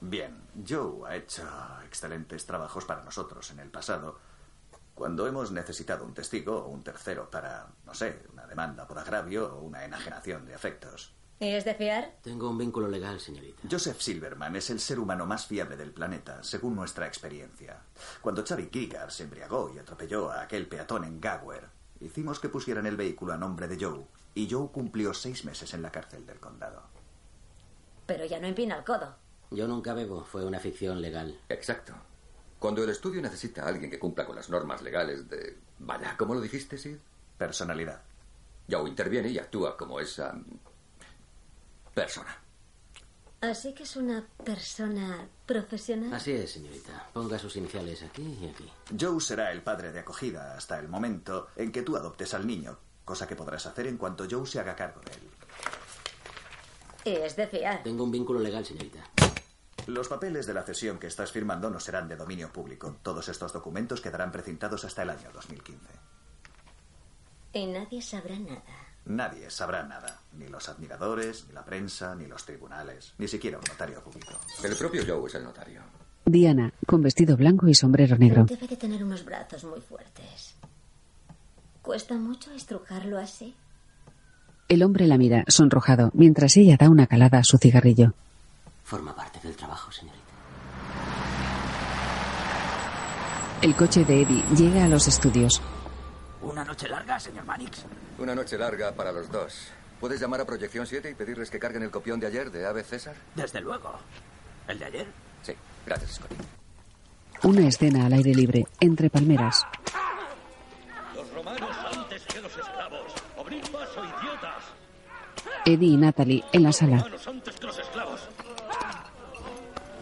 S39: Bien, Joe ha hecho excelentes trabajos para nosotros en el pasado. Cuando hemos necesitado un testigo o un tercero para, no sé, demanda por agravio o una enajenación de afectos.
S23: ¿Es de fiar?
S49: Tengo un vínculo legal, señorita.
S39: Joseph Silverman es el ser humano más fiable del planeta, según nuestra experiencia. Cuando Charlie Gigar se embriagó y atropelló a aquel peatón en Gower, hicimos que pusieran el vehículo a nombre de Joe, y Joe cumplió seis meses en la cárcel del condado.
S23: Pero ya no empina el codo.
S49: Yo nunca bebo, fue una ficción legal.
S2: Exacto. Cuando el estudio necesita a alguien que cumpla con las normas legales de... Vaya, ¿cómo lo dijiste, Sid?
S39: Personalidad.
S2: Joe interviene y actúa como esa... persona.
S23: Así que es una persona profesional.
S49: Así es, señorita. Ponga sus iniciales aquí y aquí.
S39: Joe será el padre de acogida hasta el momento en que tú adoptes al niño, cosa que podrás hacer en cuanto Joe se haga cargo de él.
S23: Es de fiar.
S49: Tengo un vínculo legal, señorita.
S39: Los papeles de la cesión que estás firmando no serán de dominio público. Todos estos documentos quedarán precintados hasta el año 2015.
S23: Y nadie sabrá nada.
S39: Nadie sabrá nada. Ni los admiradores, ni la prensa, ni los tribunales, ni siquiera un notario público.
S2: El propio Joe es el notario.
S1: Diana, con vestido blanco y sombrero negro.
S23: Debe de tener unos brazos muy fuertes. ¿Cuesta mucho estrujarlo así?
S1: El hombre la mira, sonrojado, mientras ella da una calada a su cigarrillo.
S49: Forma parte del trabajo, señorita.
S1: El coche de Eddie llega a los estudios.
S29: ¿Una noche larga, señor Mannix?
S2: Una noche larga para los dos. ¿Puedes llamar a Proyección 7 y pedirles que carguen el copión de ayer de Ave César?
S29: Desde luego. ¿El de ayer?
S2: Sí, gracias, Scotty.
S1: Una escena al aire libre, entre palmeras.
S8: Los romanos antes que los esclavos. Abrid paso, idiotas.
S1: Eddie y Natalie en la sala.
S8: Romanos antes que los esclavos.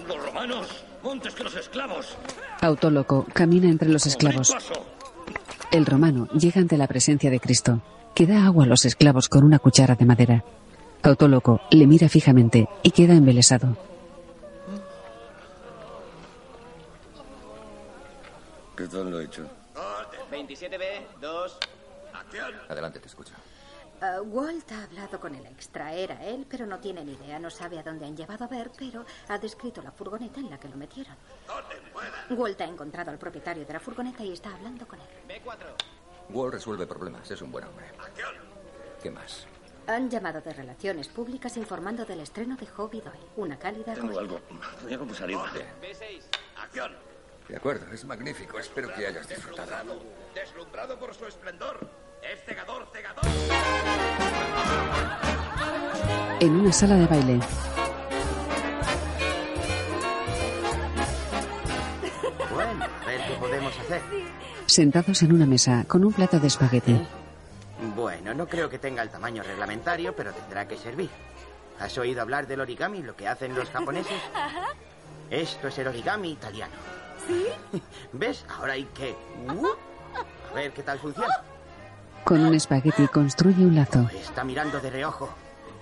S8: Los romanos antes que los esclavos.
S1: Autóloco camina entre los esclavos.
S8: Abrid paso.
S1: El romano llega ante la presencia de Cristo, que da agua a los esclavos con una cuchara de madera. Autóloco le mira fijamente y queda embelesado.
S2: ¿Qué tal lo he hecho?
S21: 27B, 2.
S2: Adelante, te escucho.
S10: Ah, Walt ha hablado con el extra. Era él, pero no tiene ni idea. No sabe a dónde han llevado a ver, pero ha descrito la furgoneta en la que lo metieron. Walt ha encontrado al propietario de la furgoneta y está hablando con él.
S2: Wall resuelve problemas, es un buen hombre. ¿Qué más?
S10: Han llamado de relaciones públicas informando del estreno de Hobby Doyle. Una cálida
S8: Tengo algo. Voy a algo.
S39: B6, acción.
S2: De acuerdo, es magnífico. Espero que hayas disfrutado.
S8: Deslumbrado por su esplendor. Es cegador, cegador.
S1: En una sala de baile,
S12: Bueno, a ver qué podemos hacer.
S1: Sentados en una mesa con un plato de espagueti.
S12: Bueno, no creo que tenga el tamaño reglamentario, pero tendrá que servir. ¿Has oído hablar del origami, lo que hacen los japoneses? *laughs*
S6: Ajá.
S12: Esto es el origami italiano.
S6: ¿Sí? *laughs*
S12: ¿Ves? Ahora hay que... uh, A ver qué tal funciona.
S1: Con un espagueti construye un lazo.
S12: Está mirando de reojo.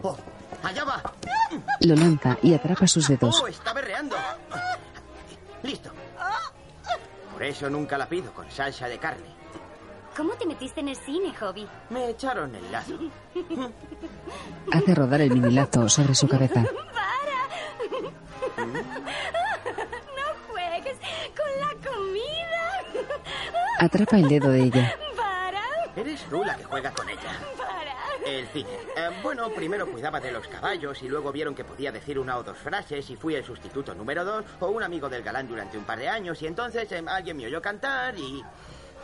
S12: ¡Oh! ¡Allá va!
S1: Lo lanza y atrapa sus dedos.
S12: ¡Oh! Está berreando. Listo. Por eso nunca la pido con salsa de carne.
S6: ¿Cómo te metiste en el cine, Hobby?
S12: Me echaron el lazo.
S1: Hace rodar el minilazo sobre su cabeza.
S6: ¡Para! ¡No juegues con la comida!
S1: Atrapa el dedo de ella.
S12: Eres tú la que juega con ella. El cine. Eh, bueno, primero cuidaba de los caballos y luego vieron que podía decir una o dos frases y fui el sustituto número dos o un amigo del galán durante un par de años y entonces eh, alguien me oyó cantar y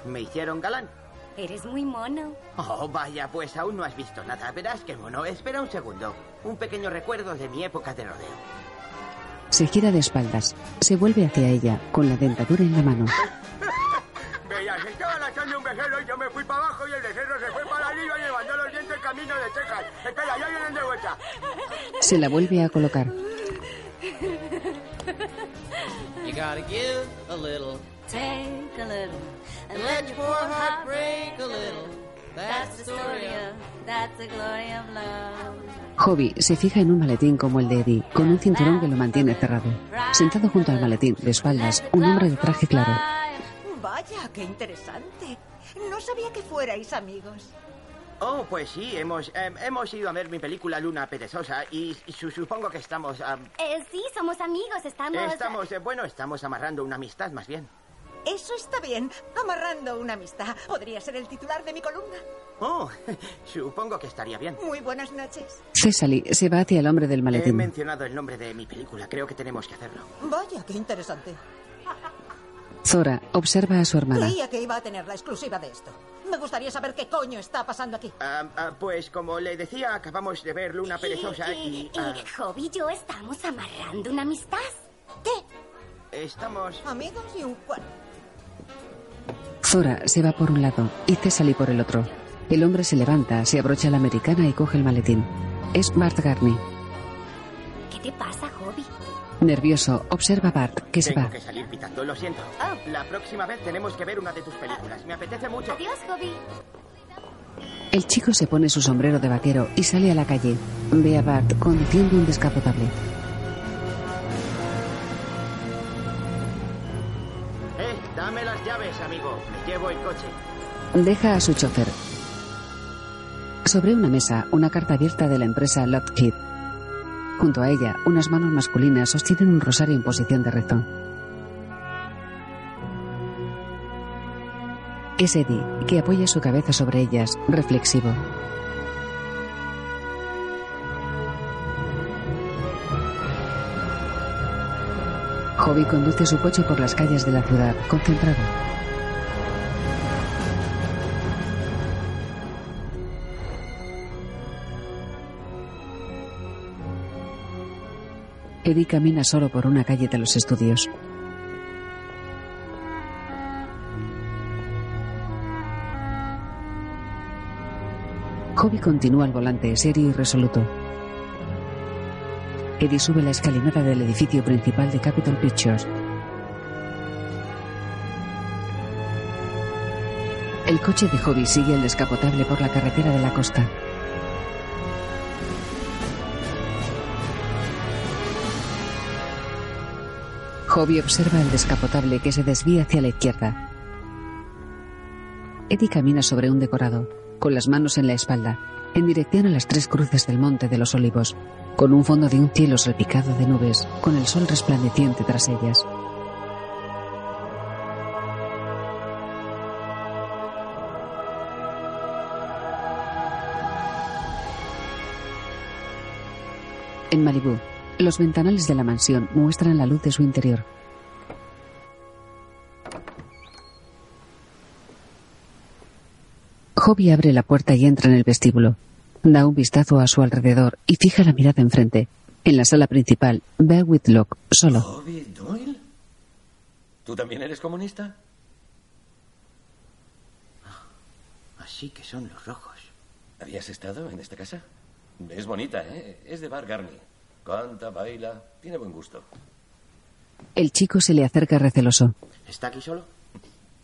S12: me hicieron galán.
S6: Eres muy mono.
S12: Oh, vaya, pues aún no has visto nada. Verás qué mono. Espera un segundo. Un pequeño recuerdo de mi época de rodeo.
S1: Se gira de espaldas. Se vuelve hacia ella con la dentadura en la mano. *laughs*
S12: Veías, estaban haciendo un becerro y yo me fui para abajo y el becerro se fue para arriba y levantó los dientes camino de Texas. Espera, ya vienen de vuelta.
S1: Se la vuelve a colocar.
S50: You gotta give a little, take a little, and let your poor heart break a little. That's the story of, that's the glory of love.
S1: Hobby se fija en un maletín como el de Eddie, con un cinturón que lo mantiene cerrado. Sentado junto al maletín, de espaldas, un hombre de traje claro.
S34: Vaya, qué interesante. No sabía que fuerais amigos.
S12: Oh, pues sí, hemos, eh, hemos ido a ver mi película Luna Perezosa y, y su- supongo que estamos... ah,
S6: Eh, sí, somos amigos, estamos...
S12: estamos, eh, bueno, estamos amarrando una amistad más bien.
S34: Eso está bien. Amarrando una amistad. Podría ser el titular de mi columna.
S12: Oh, *laughs* supongo que estaría bien.
S34: Muy buenas noches.
S1: Cecily se va hacia el hombre del
S12: He
S1: maletín.
S12: mencionado el nombre de mi película, creo que tenemos que hacerlo.
S34: Vaya, qué interesante.
S1: Zora observa a su hermana.
S34: Creía que iba a tener la exclusiva de esto. Me gustaría saber qué coño está pasando aquí.
S12: Ah, ah, pues como le decía, acabamos de ver Luna Perezosa y... ah,
S6: Y Hobby y yo estamos amarrando una amistad.
S34: ¿Qué?
S12: estamos...
S34: Amigos y un cuarto.
S1: Zora se va por un lado y Cecily por el otro. El hombre se levanta, se abrocha la americana y coge el maletín. Es Bart Garney.
S6: ¿Qué te pasa?
S1: Nervioso, observa a Bart, que se
S12: Tengo
S1: va.
S12: que salir pitando, lo siento. La próxima vez tenemos que ver una de tus películas. Me apetece mucho.
S6: Adiós, Hobby.
S1: El chico se pone su sombrero de vaquero y sale a la calle. Ve a Bart conduciendo un descapotable.
S12: Eh, dame las llaves, amigo. Me llevo el coche.
S1: Deja a su chofer. Sobre una mesa, una carta abierta de la empresa Lockheed. Junto a ella, unas manos masculinas sostienen un rosario en posición de rezo. Es Eddie, que apoya su cabeza sobre ellas, reflexivo. Hobby conduce su coche por las calles de la ciudad, concentrado. Eddie camina solo por una calle de los estudios. Hobby continúa al volante, serio y resoluto. Eddie sube la escalinata del edificio principal de Capitol Pictures. El coche de Hobby sigue el descapotable por la carretera de la costa. Hobby observa el descapotable que se desvía hacia la izquierda. Eddie camina sobre un decorado, con las manos en la espalda, en dirección a las tres cruces del Monte de los Olivos, con un fondo de un cielo salpicado de nubes, con el sol resplandeciente tras ellas. En Malibú, los ventanales de la mansión muestran la luz de su interior. Hobby abre la puerta y entra en el vestíbulo. Da un vistazo a su alrededor y fija la mirada enfrente. En la sala principal, ve a Whitlock, solo.
S8: ¿Hobby Doyle? ¿Tú también eres comunista?
S51: Así que son los rojos.
S8: ¿Habías estado en esta casa? Es bonita, ¿eh? Es de Bar Garni. Canta, baila, tiene buen gusto.
S1: El chico se le acerca receloso.
S51: ¿Está aquí solo?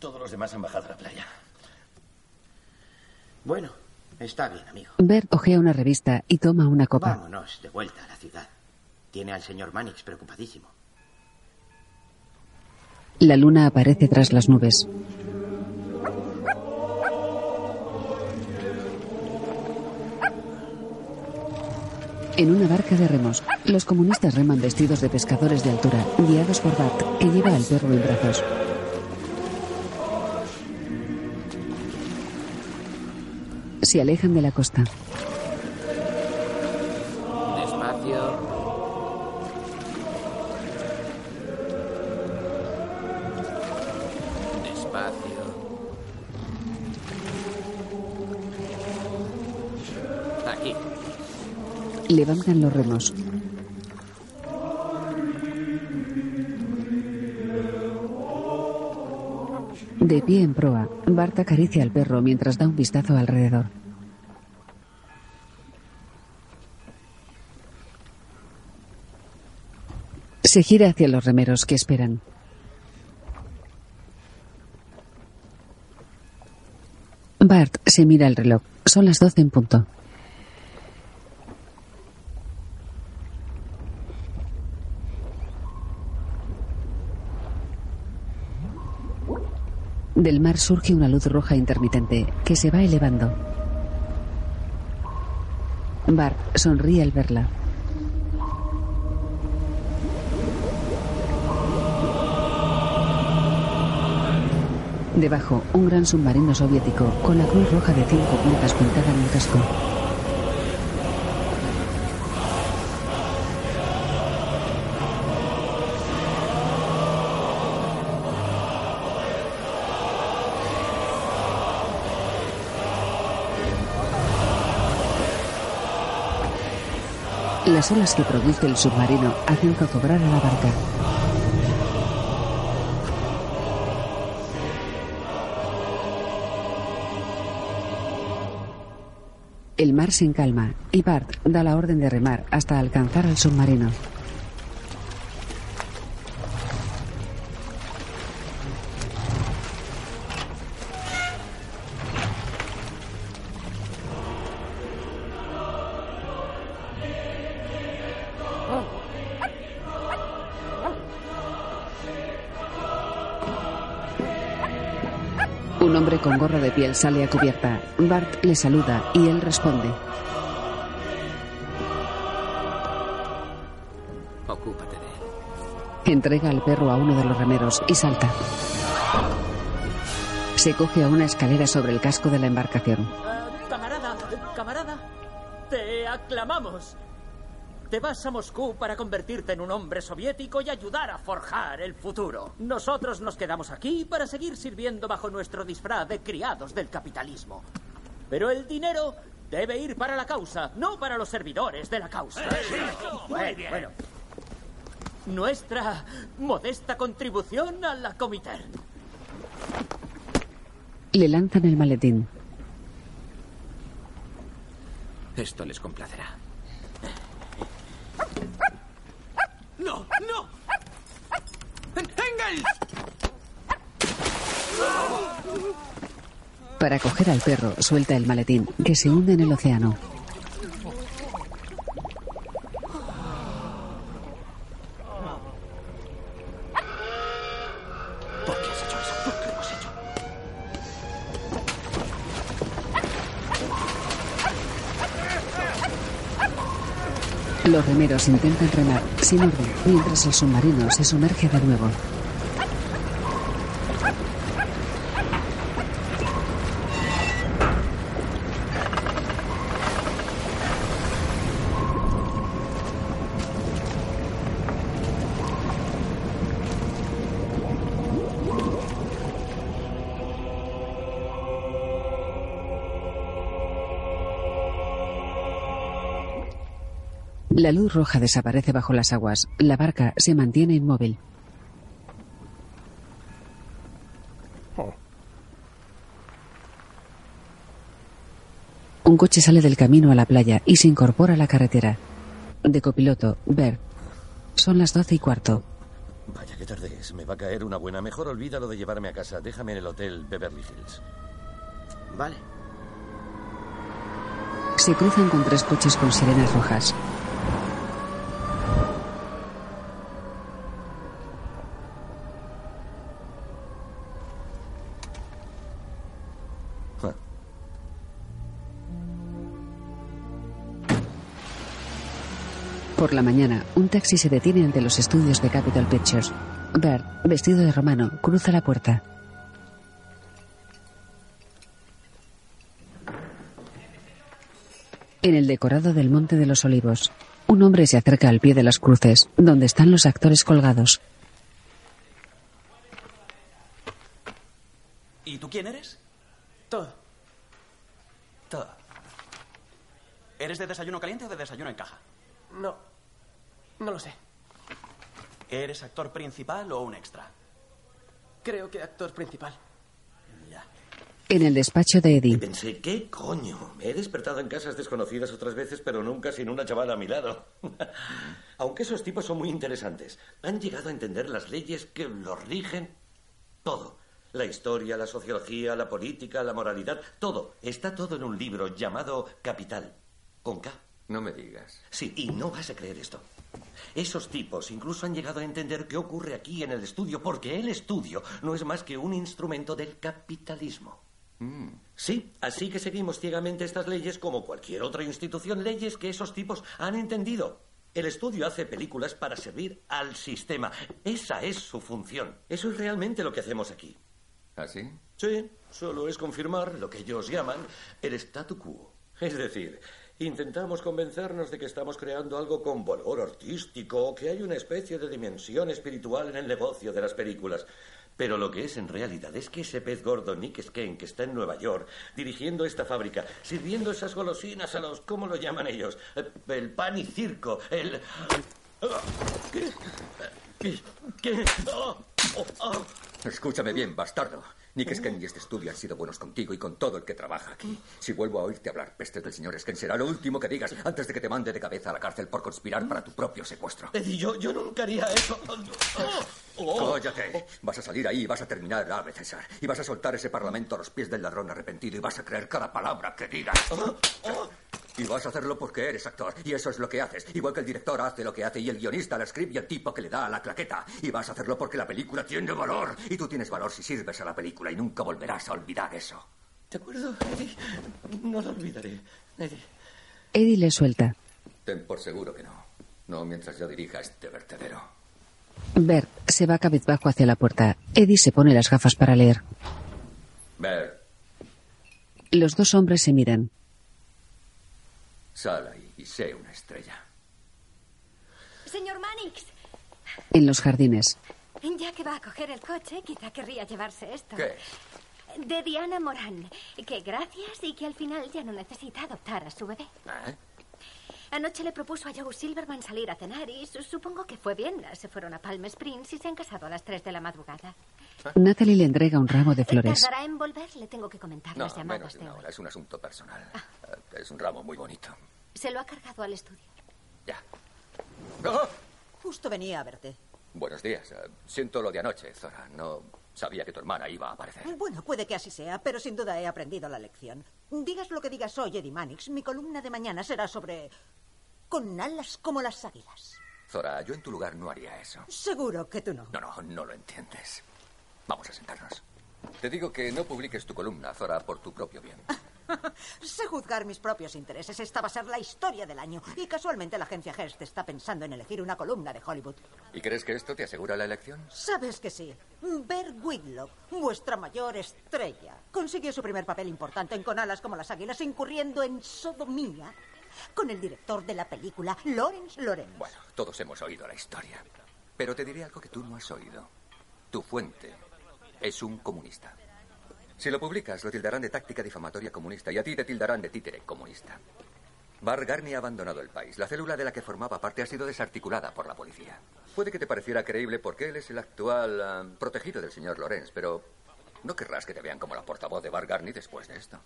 S8: Todos los demás han bajado a la playa.
S51: Bueno, está bien, amigo.
S1: Bert ojea una revista y toma una copa.
S51: Vámonos de vuelta a la ciudad. Tiene al señor Mannix preocupadísimo.
S1: La luna aparece tras las nubes. En una barca de remos, los comunistas reman vestidos de pescadores de altura, guiados por Bart, que lleva al perro en brazos. Se alejan de la costa.
S51: Despacio.
S1: Levantan los remos. De pie en proa, Bart acaricia al perro mientras da un vistazo alrededor. Se gira hacia los remeros que esperan. Bart se mira el reloj. Son las doce en punto. Del mar surge una luz roja intermitente que se va elevando. Bart sonríe al verla. Debajo, un gran submarino soviético con la cruz roja de cinco puntas pintada en el casco. Las olas que produce el submarino hacen zozobrar a la barca. El mar se encalma y Bart da la orden de remar hasta alcanzar al submarino. Piel sale a cubierta. Bart le saluda y él responde.
S51: Ocúpate de él.
S1: Entrega al perro a uno de los remeros y salta. Se coge a una escalera sobre el casco de la embarcación.
S29: Camarada, camarada, te aclamamos. Te vas a Moscú para convertirte en un hombre soviético y ayudar a forjar el futuro. Nosotros nos quedamos aquí para seguir sirviendo bajo nuestro disfraz de criados del capitalismo. Pero el dinero debe ir para la causa, no para los servidores de la causa.
S52: Muy bien.
S29: Bueno, nuestra modesta contribución a la comité.
S1: Le lanzan el maletín.
S51: Esto les complacerá.
S52: ¡No! ¡No! ¡Engels!
S1: Para coger al perro, suelta el maletín, que se hunde en el océano.
S51: ¿Por qué has hecho eso? ¿Por qué lo has hecho?
S1: Los remeros intentan remar sin orden mientras el submarino se sumerge de nuevo. La luz roja desaparece bajo las aguas. La barca se mantiene inmóvil. Un coche sale del camino a la playa y se incorpora a la carretera. De copiloto, Bert. Son las doce y cuarto.
S8: Vaya, qué tarde es. Me va a caer una buena. Mejor olvídalo de llevarme a casa. Déjame en el hotel Beverly Hills.
S51: Vale.
S1: Se cruzan con tres coches con sirenas rojas. Por la mañana, un taxi se detiene ante los estudios de Capital Pictures. Bert, vestido de romano, cruza la puerta. En el decorado del Monte de los Olivos, un hombre se acerca al pie de las cruces, donde están los actores colgados.
S53: ¿Y tú quién eres? Todo. Todo. ¿Eres de desayuno caliente o de desayuno en caja?
S54: No. No lo sé.
S53: ¿Eres actor principal o un extra?
S54: Creo que actor principal.
S1: En el despacho de Eddie,
S8: Pensé, ¿qué coño? Me he despertado en casas desconocidas otras veces, pero nunca sin una chavala a mi lado. *laughs* Aunque esos tipos son muy interesantes, han llegado a entender las leyes que los rigen. Todo. La historia, la sociología, la política, la moralidad, todo. Está todo en un libro llamado Capital. Con K.
S2: No me digas.
S8: Sí, y no vas a creer esto. Esos tipos incluso han llegado a entender qué ocurre aquí en el estudio, porque el estudio no es más que un instrumento del capitalismo. Sí, así que seguimos ciegamente estas leyes como cualquier otra institución, leyes que esos tipos han entendido. El estudio hace películas para servir al sistema. Esa es su función. Eso es realmente lo que hacemos aquí.
S2: ¿Así?
S8: Sí, solo es confirmar lo que ellos llaman el statu quo. Es decir, intentamos convencernos de que estamos creando algo con valor artístico, que hay una especie de dimensión espiritual en el negocio de las películas. Pero lo que es en realidad es que ese pez gordo Nick Skane, que está en Nueva York, dirigiendo esta fábrica, sirviendo esas golosinas a los... ¿cómo lo llaman ellos? Eh, El pan y circo, el... ¿Qué? ¿Qué? ¿Qué? Oh, oh, oh.
S2: Escúchame bien, bastardo. Nick Skene y este estudio han sido buenos contigo y con todo el que trabaja aquí. Si vuelvo a oírte hablar pestes del señor Skene, será lo último que digas antes de que te mande de cabeza a la cárcel por conspirar para tu propio secuestro.
S8: Eddie, yo, yo nunca haría eso. Oh. *laughs*
S2: Cállate. Vas a salir ahí y vas a terminar el ave, César. Y vas a soltar ese parlamento a los pies del ladrón arrepentido y vas a creer cada palabra que digas. Y vas a hacerlo porque eres actor. Y eso es lo que haces. Igual que el director hace lo que hace y el guionista la script y el tipo que le da a la claqueta. Y vas a hacerlo porque la película tiene valor. Y tú tienes valor si sirves a la película y nunca volverás a olvidar eso.
S8: ¿De acuerdo, Eddie? No lo olvidaré. Eddie.
S1: Eddie le suelta.
S2: Ten por seguro que no. No mientras yo dirija este vertedero.
S1: Bert se va cabizbajo hacia la puerta. Eddie se pone las gafas para leer.
S2: Bert,
S1: Los dos hombres se miran.
S2: sal ahí y sé una estrella.
S10: Señor Mannix,
S1: En los jardines.
S10: ya que va a coger el coche, quizá querría llevarse esto.
S2: ¿Qué?
S10: De Diana Morán. Que gracias y que al final ya no necesita adoptar a su bebé.
S2: ¿Eh?
S10: Anoche le propuso a Joe Silverman salir a cenar y su- supongo que fue bien. Se fueron a Palm Springs y se han casado a las 3 de la madrugada.
S1: Natalie le entrega un ramo de flores.
S10: ¿Tardará en volver? Le tengo que comentar
S2: No,
S10: las llamadas
S2: menos de una hora. Es un asunto personal. Eh, Es un ramo muy bonito.
S10: Se lo ha cargado al estudio.
S55: Justo venía a verte.
S2: Buenos días. Eh, Siento lo de anoche, Zora. No sabía que tu hermana iba a aparecer.
S55: Bueno, puede que así sea, pero sin duda he aprendido la lección. Digas lo que digas hoy, Eddie Mannix, mi columna de mañana será sobre... con alas como las águilas.
S2: Zora, yo en tu lugar no haría eso.
S55: Seguro que tú no.
S2: No, no, no lo entiendes. Vamos a sentarnos. Te digo que no publiques tu columna, Zora, por tu propio bien. *laughs*
S55: Sé juzgar mis propios intereses. Esta va a ser la historia del año. Y casualmente la agencia Hearst está pensando en elegir una columna de Hollywood.
S2: ¿Y crees que esto te asegura la elección?
S55: Sabes que sí. Bert Whitlock, vuestra mayor estrella, consiguió su primer papel importante en Con alas como las águilas, incurriendo en sodomía con el director de la película, Lawrence Lorenz.
S2: Bueno, todos hemos oído la historia. Pero te diré algo que tú no has oído. Tu fuente es un comunista. Si lo publicas, lo tildarán de táctica difamatoria comunista y a ti te tildarán de títere comunista. Bar Garney ha abandonado el país. La célula de la que formaba parte ha sido desarticulada por la policía. Puede que te pareciera creíble porque él es el actual ah, protegido del señor Lorenz, pero no querrás que te vean como la portavoz de Bar Garney después de esto.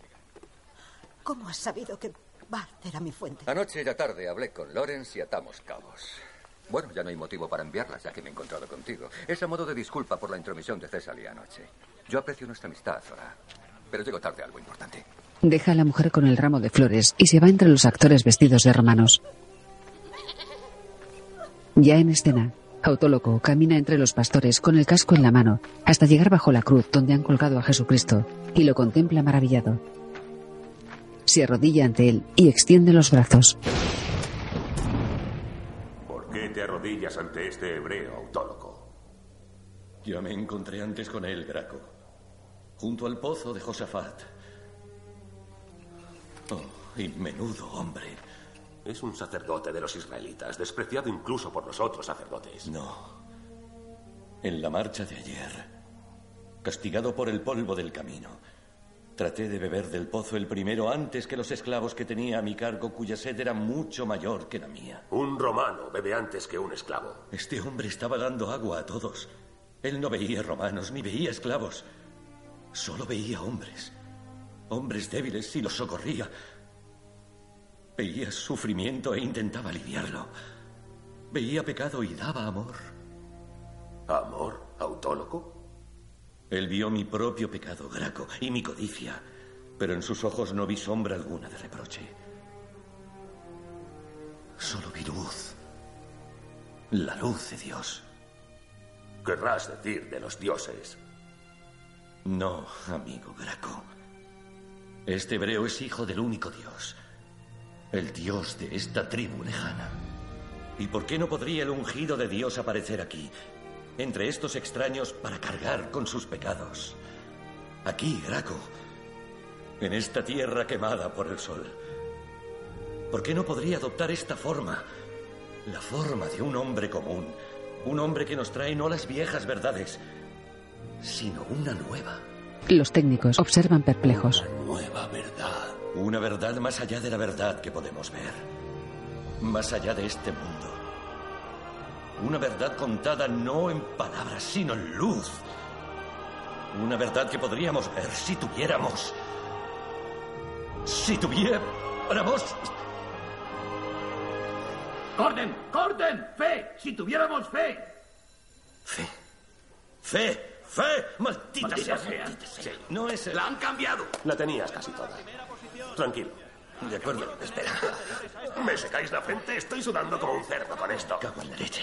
S55: ¿Cómo has sabido que Bart era mi fuente?
S56: Anoche y la tarde hablé con Lawrence y atamos cabos. Bueno, ya no hay motivo para enviarlas, ya que me he encontrado contigo. Es a modo de disculpa por la intromisión de César anoche. Yo aprecio nuestra amistad, Zora. Pero llego tarde a algo importante.
S1: Deja a la mujer con el ramo de flores y se va entre los actores vestidos de romanos. Ya en escena, Autóloco camina entre los pastores con el casco en la mano hasta llegar bajo la cruz donde han colgado a Jesucristo y lo contempla maravillado. Se arrodilla ante él y extiende los brazos.
S57: ¿Por qué te arrodillas ante este hebreo autólogo?
S8: Ya me encontré antes con él, Graco. Junto al pozo de Josafat. Oh, y menudo hombre.
S57: Es un sacerdote de los israelitas, despreciado incluso por los otros sacerdotes.
S8: No. En la marcha de ayer, castigado por el polvo del camino, traté de beber del pozo el primero antes que los esclavos que tenía a mi cargo, cuya sed era mucho mayor que la mía.
S57: Un romano bebe antes que un esclavo.
S8: Este hombre estaba dando agua a todos. Él no veía romanos ni veía esclavos. Solo veía hombres. Hombres débiles y los socorría. Veía sufrimiento e intentaba aliviarlo. Veía pecado y daba amor.
S57: ¿Amor autólogo?
S8: Él vio mi propio pecado, Graco, y mi codicia, pero en sus ojos no vi sombra alguna de reproche. Solo vi luz. La luz de Dios.
S57: Querrás decir de los dioses.
S8: No, amigo Graco. Este hebreo es hijo del único Dios. El Dios de esta tribu lejana. ¿Y por qué no podría el ungido de Dios aparecer aquí, entre estos extraños, para cargar con sus pecados? Aquí, Graco, en esta tierra quemada por el sol. ¿Por qué no podría adoptar esta forma? La forma de un hombre común. Un hombre que nos trae no las viejas verdades, sino una nueva.
S1: Los técnicos observan perplejos.
S8: Nueva verdad. Una verdad más allá de la verdad que podemos ver. Más allá de este mundo. Una verdad contada no en palabras, sino en luz. Una verdad que podríamos ver si tuviéramos. Si tuviéramos.
S25: ¡Corden! ¡Corden! ¡Fe! ¡Si tuviéramos fe!
S8: Fe. Fe. Fe. Maldita,
S25: Maldita
S8: sea.
S25: sea.
S8: maldita sea. No es el...
S57: La han cambiado. La tenías casi toda. Tranquilo.
S8: De acuerdo, espera.
S57: ¿Me secáis la frente? Estoy sudando como un cerdo con esto.
S8: Cago en la leche.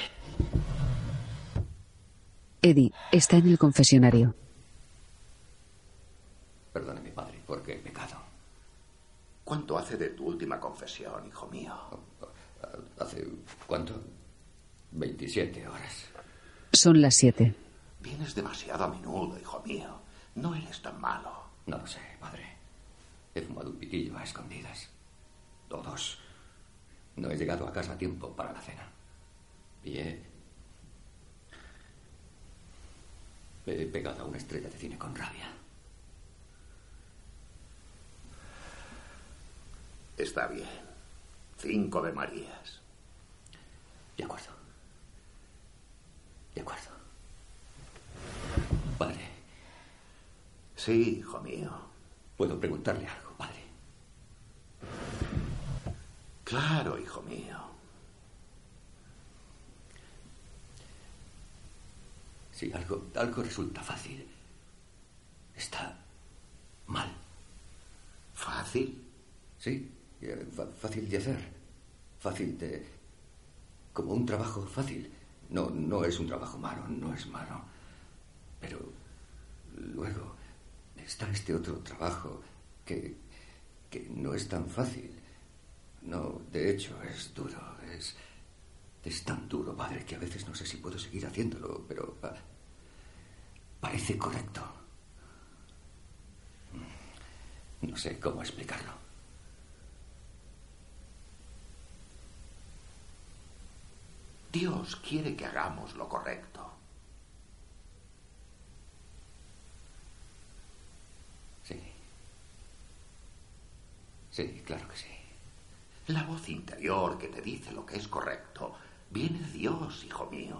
S1: Eddie está en el confesionario.
S2: Perdóneme, padre, porque he pecado.
S11: ¿Cuánto hace de tu última confesión, hijo mío?
S2: ¿Hace cuánto? 27 horas.
S1: Son las siete.
S11: Vienes demasiado a menudo, hijo mío. No eres tan malo.
S2: No lo sé, padre. He fumado un pitillo a escondidas. Todos. No he llegado a casa a tiempo para la cena. Y he... He pegado a una estrella de cine con rabia.
S11: Está bien. Cinco de Marías.
S2: De acuerdo. De acuerdo. Padre,
S11: Sí, hijo mío.
S2: ¿puedo preguntarle algo?
S11: Claro, hijo mío.
S2: Si algo, algo resulta fácil, está mal.
S11: ¿Fácil?
S2: Sí, eh, fácil de hacer. Fácil de... como un trabajo fácil. No, no es un trabajo malo, no es malo. Pero luego está este otro trabajo que, que no es tan fácil. No, de hecho es duro, es, es tan duro, padre, que a veces no sé si puedo seguir haciéndolo, pero pa- parece correcto. No sé cómo explicarlo.
S11: Dios quiere que hagamos lo correcto.
S2: Sí. Sí, claro que sí.
S11: La voz interior que te dice lo que es correcto viene de Dios, hijo mío.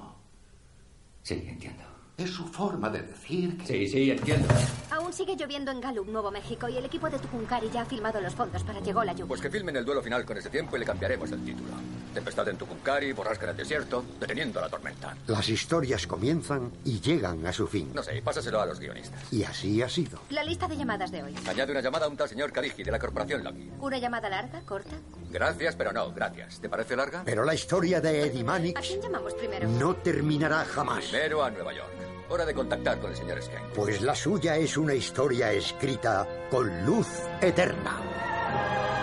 S2: Sí, entiendo.
S58: Es su forma de decir que...
S59: Sí, sí, entiendo.
S10: Aún sigue lloviendo en Gallup, Nuevo México, y el equipo de Tucumcari ya ha filmado los fondos para Llegó la lluvia.
S2: Pues que filmen el duelo final con ese tiempo y le cambiaremos el título. Tempestad en Tucumcari, borrasca en el desierto, deteniendo la tormenta.
S4: Las historias comienzan y llegan a su fin.
S2: No sé, pásaselo a los guionistas.
S4: Y así ha sido.
S10: La lista de llamadas de hoy.
S2: Añade una llamada a un tal señor Carigi de la corporación Lucky.
S10: ¿Una llamada larga, corta?
S2: Gracias, pero no, gracias. ¿Te parece larga?
S4: Pero la historia de Eddie
S10: ¿A
S4: Mannix
S10: quién llamamos primero?
S4: no terminará jamás.
S2: Primero a Nueva York. Hora de contactar con el señor Skeng.
S4: Pues la suya es una historia escrita con luz eterna.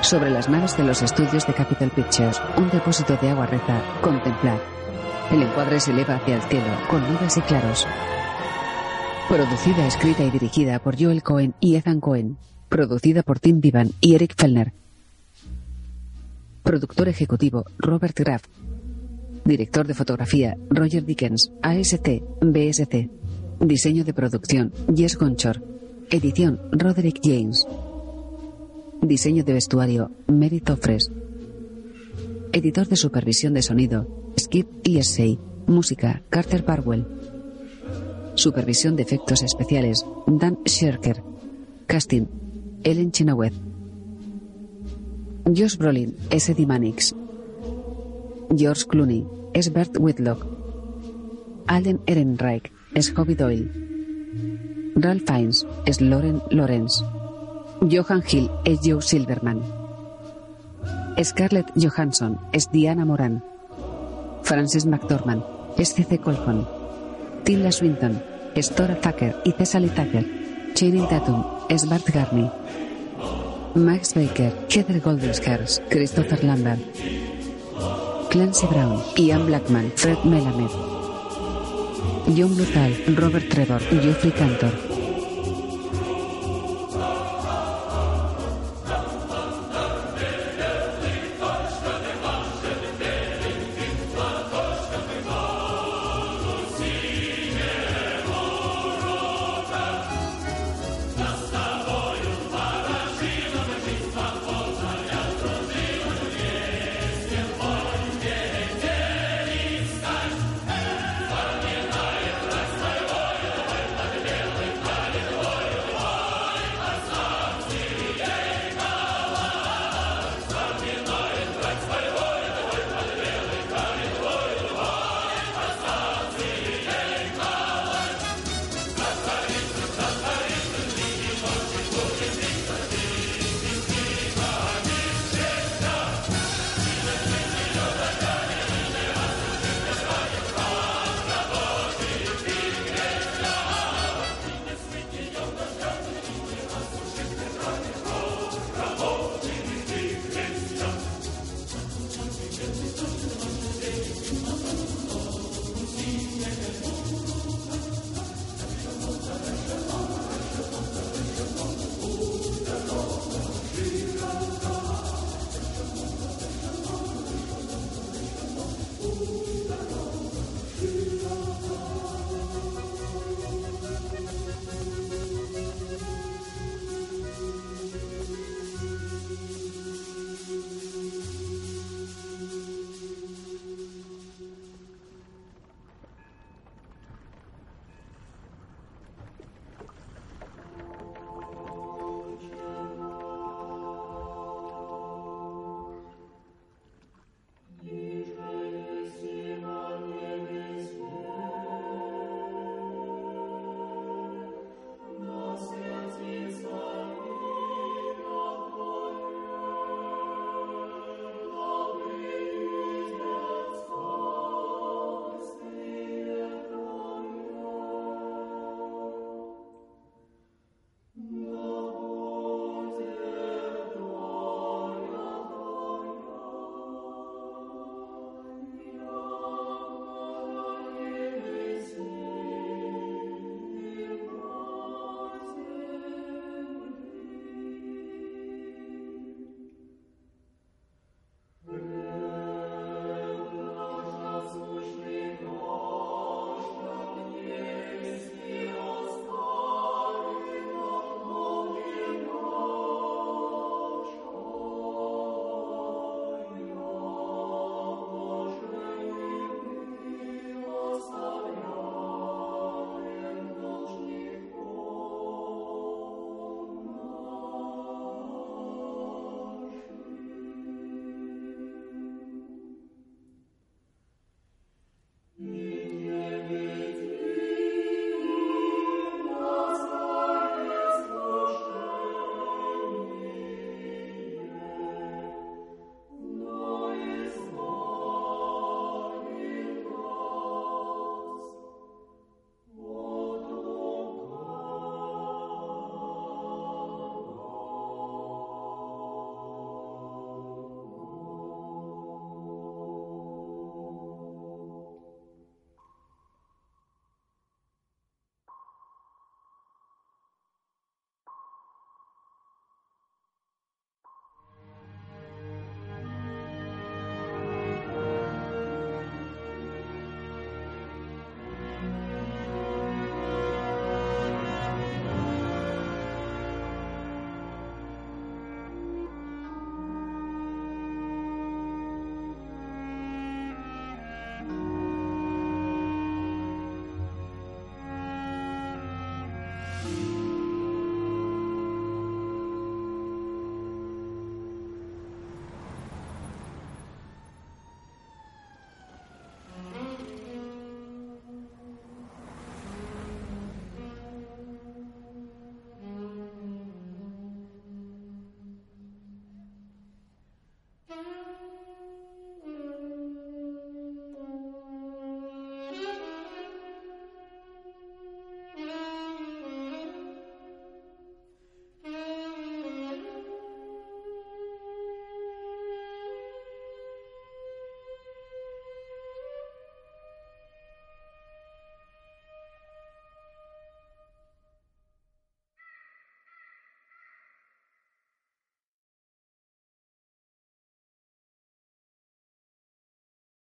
S1: Sobre las naves de los estudios de Capital Pictures, un depósito de agua reza, contemplar. El encuadre se eleva hacia el cielo, con nubes y claros. Producida, escrita y dirigida por Joel Cohen y Ethan Cohen. Producida por Tim Vivan y Eric Fellner. Productor ejecutivo, Robert Graff. Director de fotografía, Roger Dickens, AST, BSC. Diseño de producción, Jess Gonchor. Edición, Roderick James. Diseño de vestuario, Mary Toffres. Editor de supervisión de sonido, Skip Essay. Música, Carter Barwell. Supervisión de efectos especiales, Dan Sherker. Casting, Ellen Chenoweth. Josh Brolin es Eddie Mannix. George Clooney es Bert Whitlock. Alden Ehrenreich es Hobby Doyle. Ralph Fiennes es Lauren Lawrence. Johan Hill es Joe Silverman. Scarlett Johansson es Diana Moran. Frances McDormand es C.C. Colson. Tilda Swinton es Tora Tucker y Cecily Tucker. Channing Tatum es Bart Garney. Max Baker, Heather Goldenskers, Christopher Lambert. Clancy Brown, Ian Blackman, Fred Melamed. John Bluthal, Robert Trevor, Geoffrey Cantor.